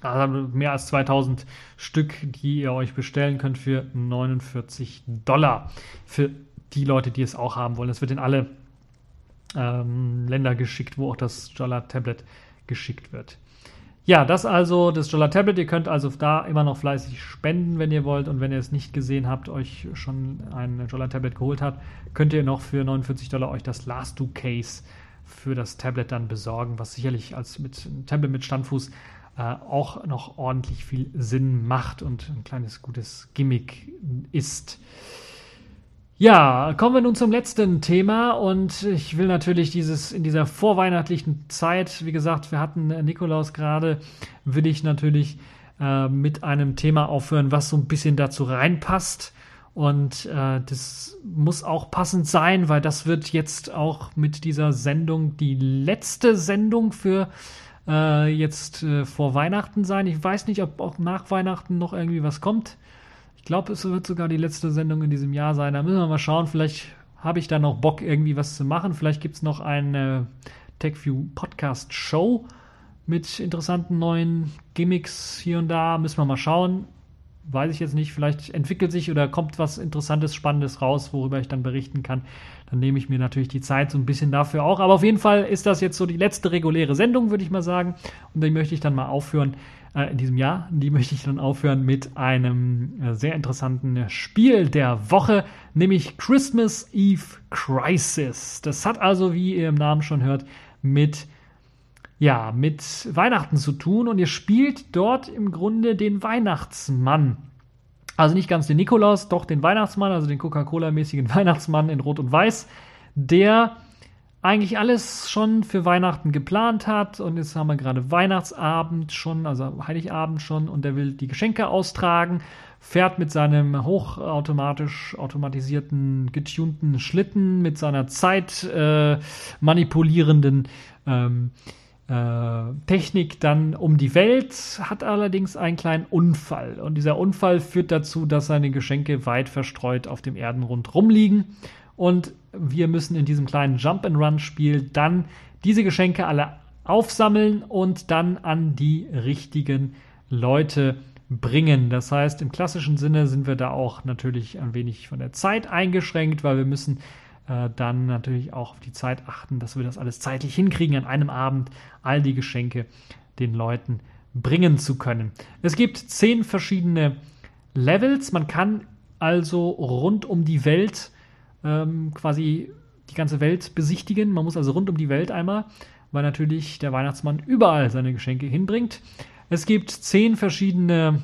also mehr als 2000 Stück, die ihr euch bestellen könnt für 49 Dollar. Für die Leute, die es auch haben wollen. Es wird in alle ähm, Länder geschickt, wo auch das Jolla Tablet geschickt wird. Ja, das also das Jolla Tablet. Ihr könnt also da immer noch fleißig spenden, wenn ihr wollt. Und wenn ihr es nicht gesehen habt, euch schon ein Jolla Tablet geholt habt, könnt ihr noch für 49 Dollar euch das Last Do Case für das Tablet dann besorgen, was sicherlich als mit Tablet mit Standfuß äh, auch noch ordentlich viel Sinn macht und ein kleines gutes Gimmick ist. Ja, kommen wir nun zum letzten Thema und ich will natürlich dieses in dieser vorweihnachtlichen Zeit, wie gesagt, wir hatten Nikolaus gerade, will ich natürlich äh, mit einem Thema aufhören, was so ein bisschen dazu reinpasst und äh, das muss auch passend sein, weil das wird jetzt auch mit dieser Sendung die letzte Sendung für äh, jetzt äh, vor Weihnachten sein. Ich weiß nicht, ob auch nach Weihnachten noch irgendwie was kommt. Ich glaube, es wird sogar die letzte Sendung in diesem Jahr sein. Da müssen wir mal schauen. Vielleicht habe ich da noch Bock, irgendwie was zu machen. Vielleicht gibt es noch eine TechView Podcast Show mit interessanten neuen Gimmicks hier und da. Müssen wir mal schauen. Weiß ich jetzt nicht. Vielleicht entwickelt sich oder kommt was Interessantes, Spannendes raus, worüber ich dann berichten kann. Dann nehme ich mir natürlich die Zeit so ein bisschen dafür auch. Aber auf jeden Fall ist das jetzt so die letzte reguläre Sendung, würde ich mal sagen. Und die möchte ich dann mal aufhören in diesem Jahr. Die möchte ich dann aufhören mit einem äh, sehr interessanten Spiel der Woche, nämlich Christmas Eve Crisis. Das hat also, wie ihr im Namen schon hört, mit ja, mit Weihnachten zu tun und ihr spielt dort im Grunde den Weihnachtsmann. Also nicht ganz den Nikolaus, doch den Weihnachtsmann, also den Coca-Cola-mäßigen Weihnachtsmann in Rot und Weiß, der eigentlich alles schon für Weihnachten geplant hat und jetzt haben wir gerade Weihnachtsabend schon, also Heiligabend schon und er will die Geschenke austragen, fährt mit seinem hochautomatisch automatisierten, getunten Schlitten, mit seiner Zeit äh, manipulierenden ähm, äh, Technik dann um die Welt, hat allerdings einen kleinen Unfall und dieser Unfall führt dazu, dass seine Geschenke weit verstreut auf dem Erdenrund rumliegen und wir müssen in diesem kleinen Jump-and-Run-Spiel dann diese Geschenke alle aufsammeln und dann an die richtigen Leute bringen. Das heißt, im klassischen Sinne sind wir da auch natürlich ein wenig von der Zeit eingeschränkt, weil wir müssen äh, dann natürlich auch auf die Zeit achten, dass wir das alles zeitlich hinkriegen, an einem Abend all die Geschenke den Leuten bringen zu können. Es gibt zehn verschiedene Levels. Man kann also rund um die Welt ähm, quasi die ganze Welt besichtigen. Man muss also rund um die Welt einmal, weil natürlich der Weihnachtsmann überall seine Geschenke hinbringt. Es gibt zehn verschiedene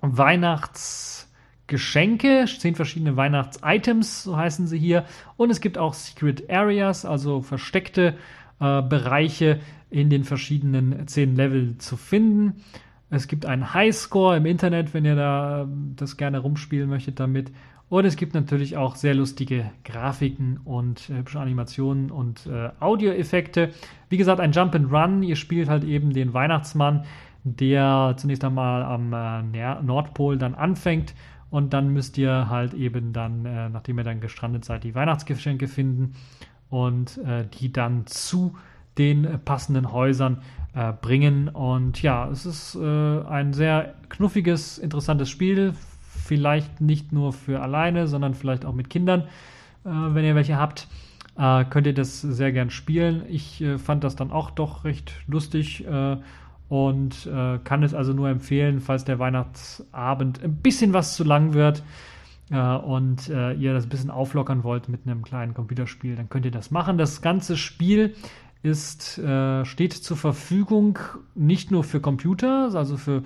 Weihnachtsgeschenke, zehn verschiedene Weihnachtsitems, so heißen sie hier. Und es gibt auch Secret Areas, also versteckte äh, Bereiche in den verschiedenen zehn Level zu finden. Es gibt einen Highscore im Internet, wenn ihr da äh, das gerne rumspielen möchtet damit. Und es gibt natürlich auch sehr lustige Grafiken und äh, hübsche Animationen und äh, Audioeffekte. Wie gesagt, ein Jump and Run. Ihr spielt halt eben den Weihnachtsmann, der zunächst einmal am äh, Nordpol dann anfängt. Und dann müsst ihr halt eben dann, äh, nachdem ihr dann gestrandet seid, die Weihnachtsgeschenke finden und äh, die dann zu den passenden Häusern äh, bringen. Und ja, es ist ein sehr knuffiges, interessantes Spiel vielleicht nicht nur für alleine, sondern vielleicht auch mit Kindern, äh, wenn ihr welche habt. Äh, könnt ihr das sehr gern spielen. Ich äh, fand das dann auch doch recht lustig äh, und äh, kann es also nur empfehlen, falls der Weihnachtsabend ein bisschen was zu lang wird und ihr das ein bisschen auflockern wollt mit einem kleinen Computerspiel, dann könnt ihr das machen. Das ganze Spiel ist, steht zur Verfügung nicht nur für Computer, also für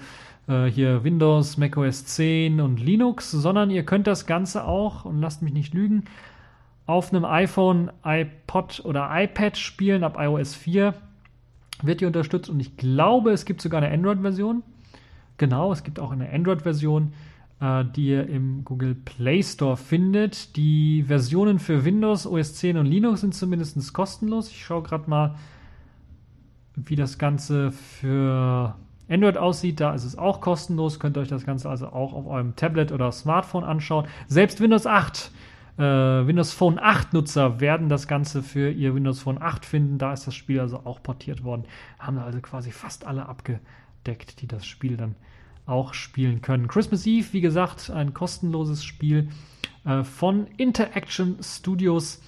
äh, hier Windows, macOS 10 und Linux, sondern ihr könnt das Ganze auch, und lasst mich nicht lügen, auf einem iPhone, iPod oder iPad spielen ab iOS 4. Wird die unterstützt und ich glaube, es gibt sogar eine Android-Version. Genau, es gibt auch eine Android-Version, äh, die ihr im Google Play Store findet. Die Versionen für Windows, OS 10 und Linux sind zumindest kostenlos. Ich schaue gerade mal, wie das Ganze für Android aussieht. Da ist es auch kostenlos. Könnt ihr euch das Ganze also auch auf eurem Tablet oder Smartphone anschauen. Selbst Windows 8, äh, Windows Phone 8 Nutzer werden das Ganze für ihr Windows Phone 8 finden. Da ist das Spiel also auch portiert worden. Haben also quasi fast alle abgedeckt, die das Spiel dann auch spielen können. Christmas Eve, wie gesagt, ein kostenloses Spiel äh, von Interaction Studios.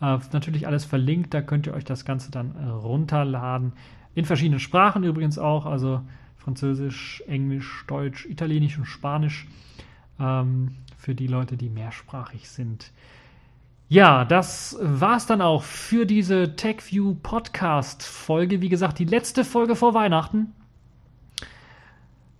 Äh, natürlich alles verlinkt, da könnt ihr euch das Ganze dann äh, runterladen In verschiedenen Sprachen übrigens auch, also Französisch, Englisch, Deutsch, Italienisch und Spanisch. Ähm, für die Leute, die mehrsprachig sind. Ja, das war's dann auch für diese TechView Podcast Folge. Wie gesagt, die letzte Folge vor Weihnachten.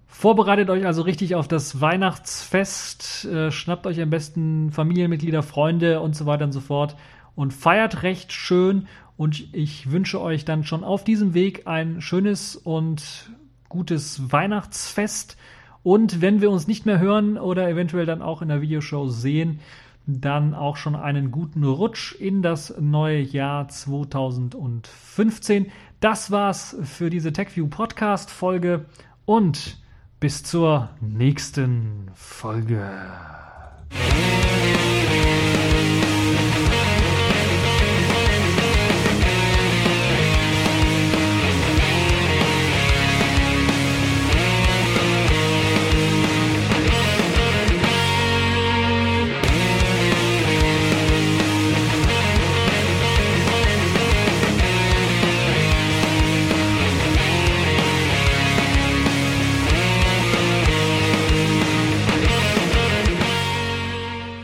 Vorbereitet euch also richtig auf das Weihnachtsfest. Äh, schnappt euch am besten Familienmitglieder, Freunde und so weiter und so fort und feiert recht schön. Und ich wünsche euch dann schon auf diesem Weg ein schönes und gutes Weihnachtsfest. Und wenn wir uns nicht mehr hören oder eventuell dann auch in der Videoshow sehen, dann auch schon einen guten Rutsch in das neue Jahr 2015. Das war's für diese TechView Podcast Folge und bis zur nächsten Folge.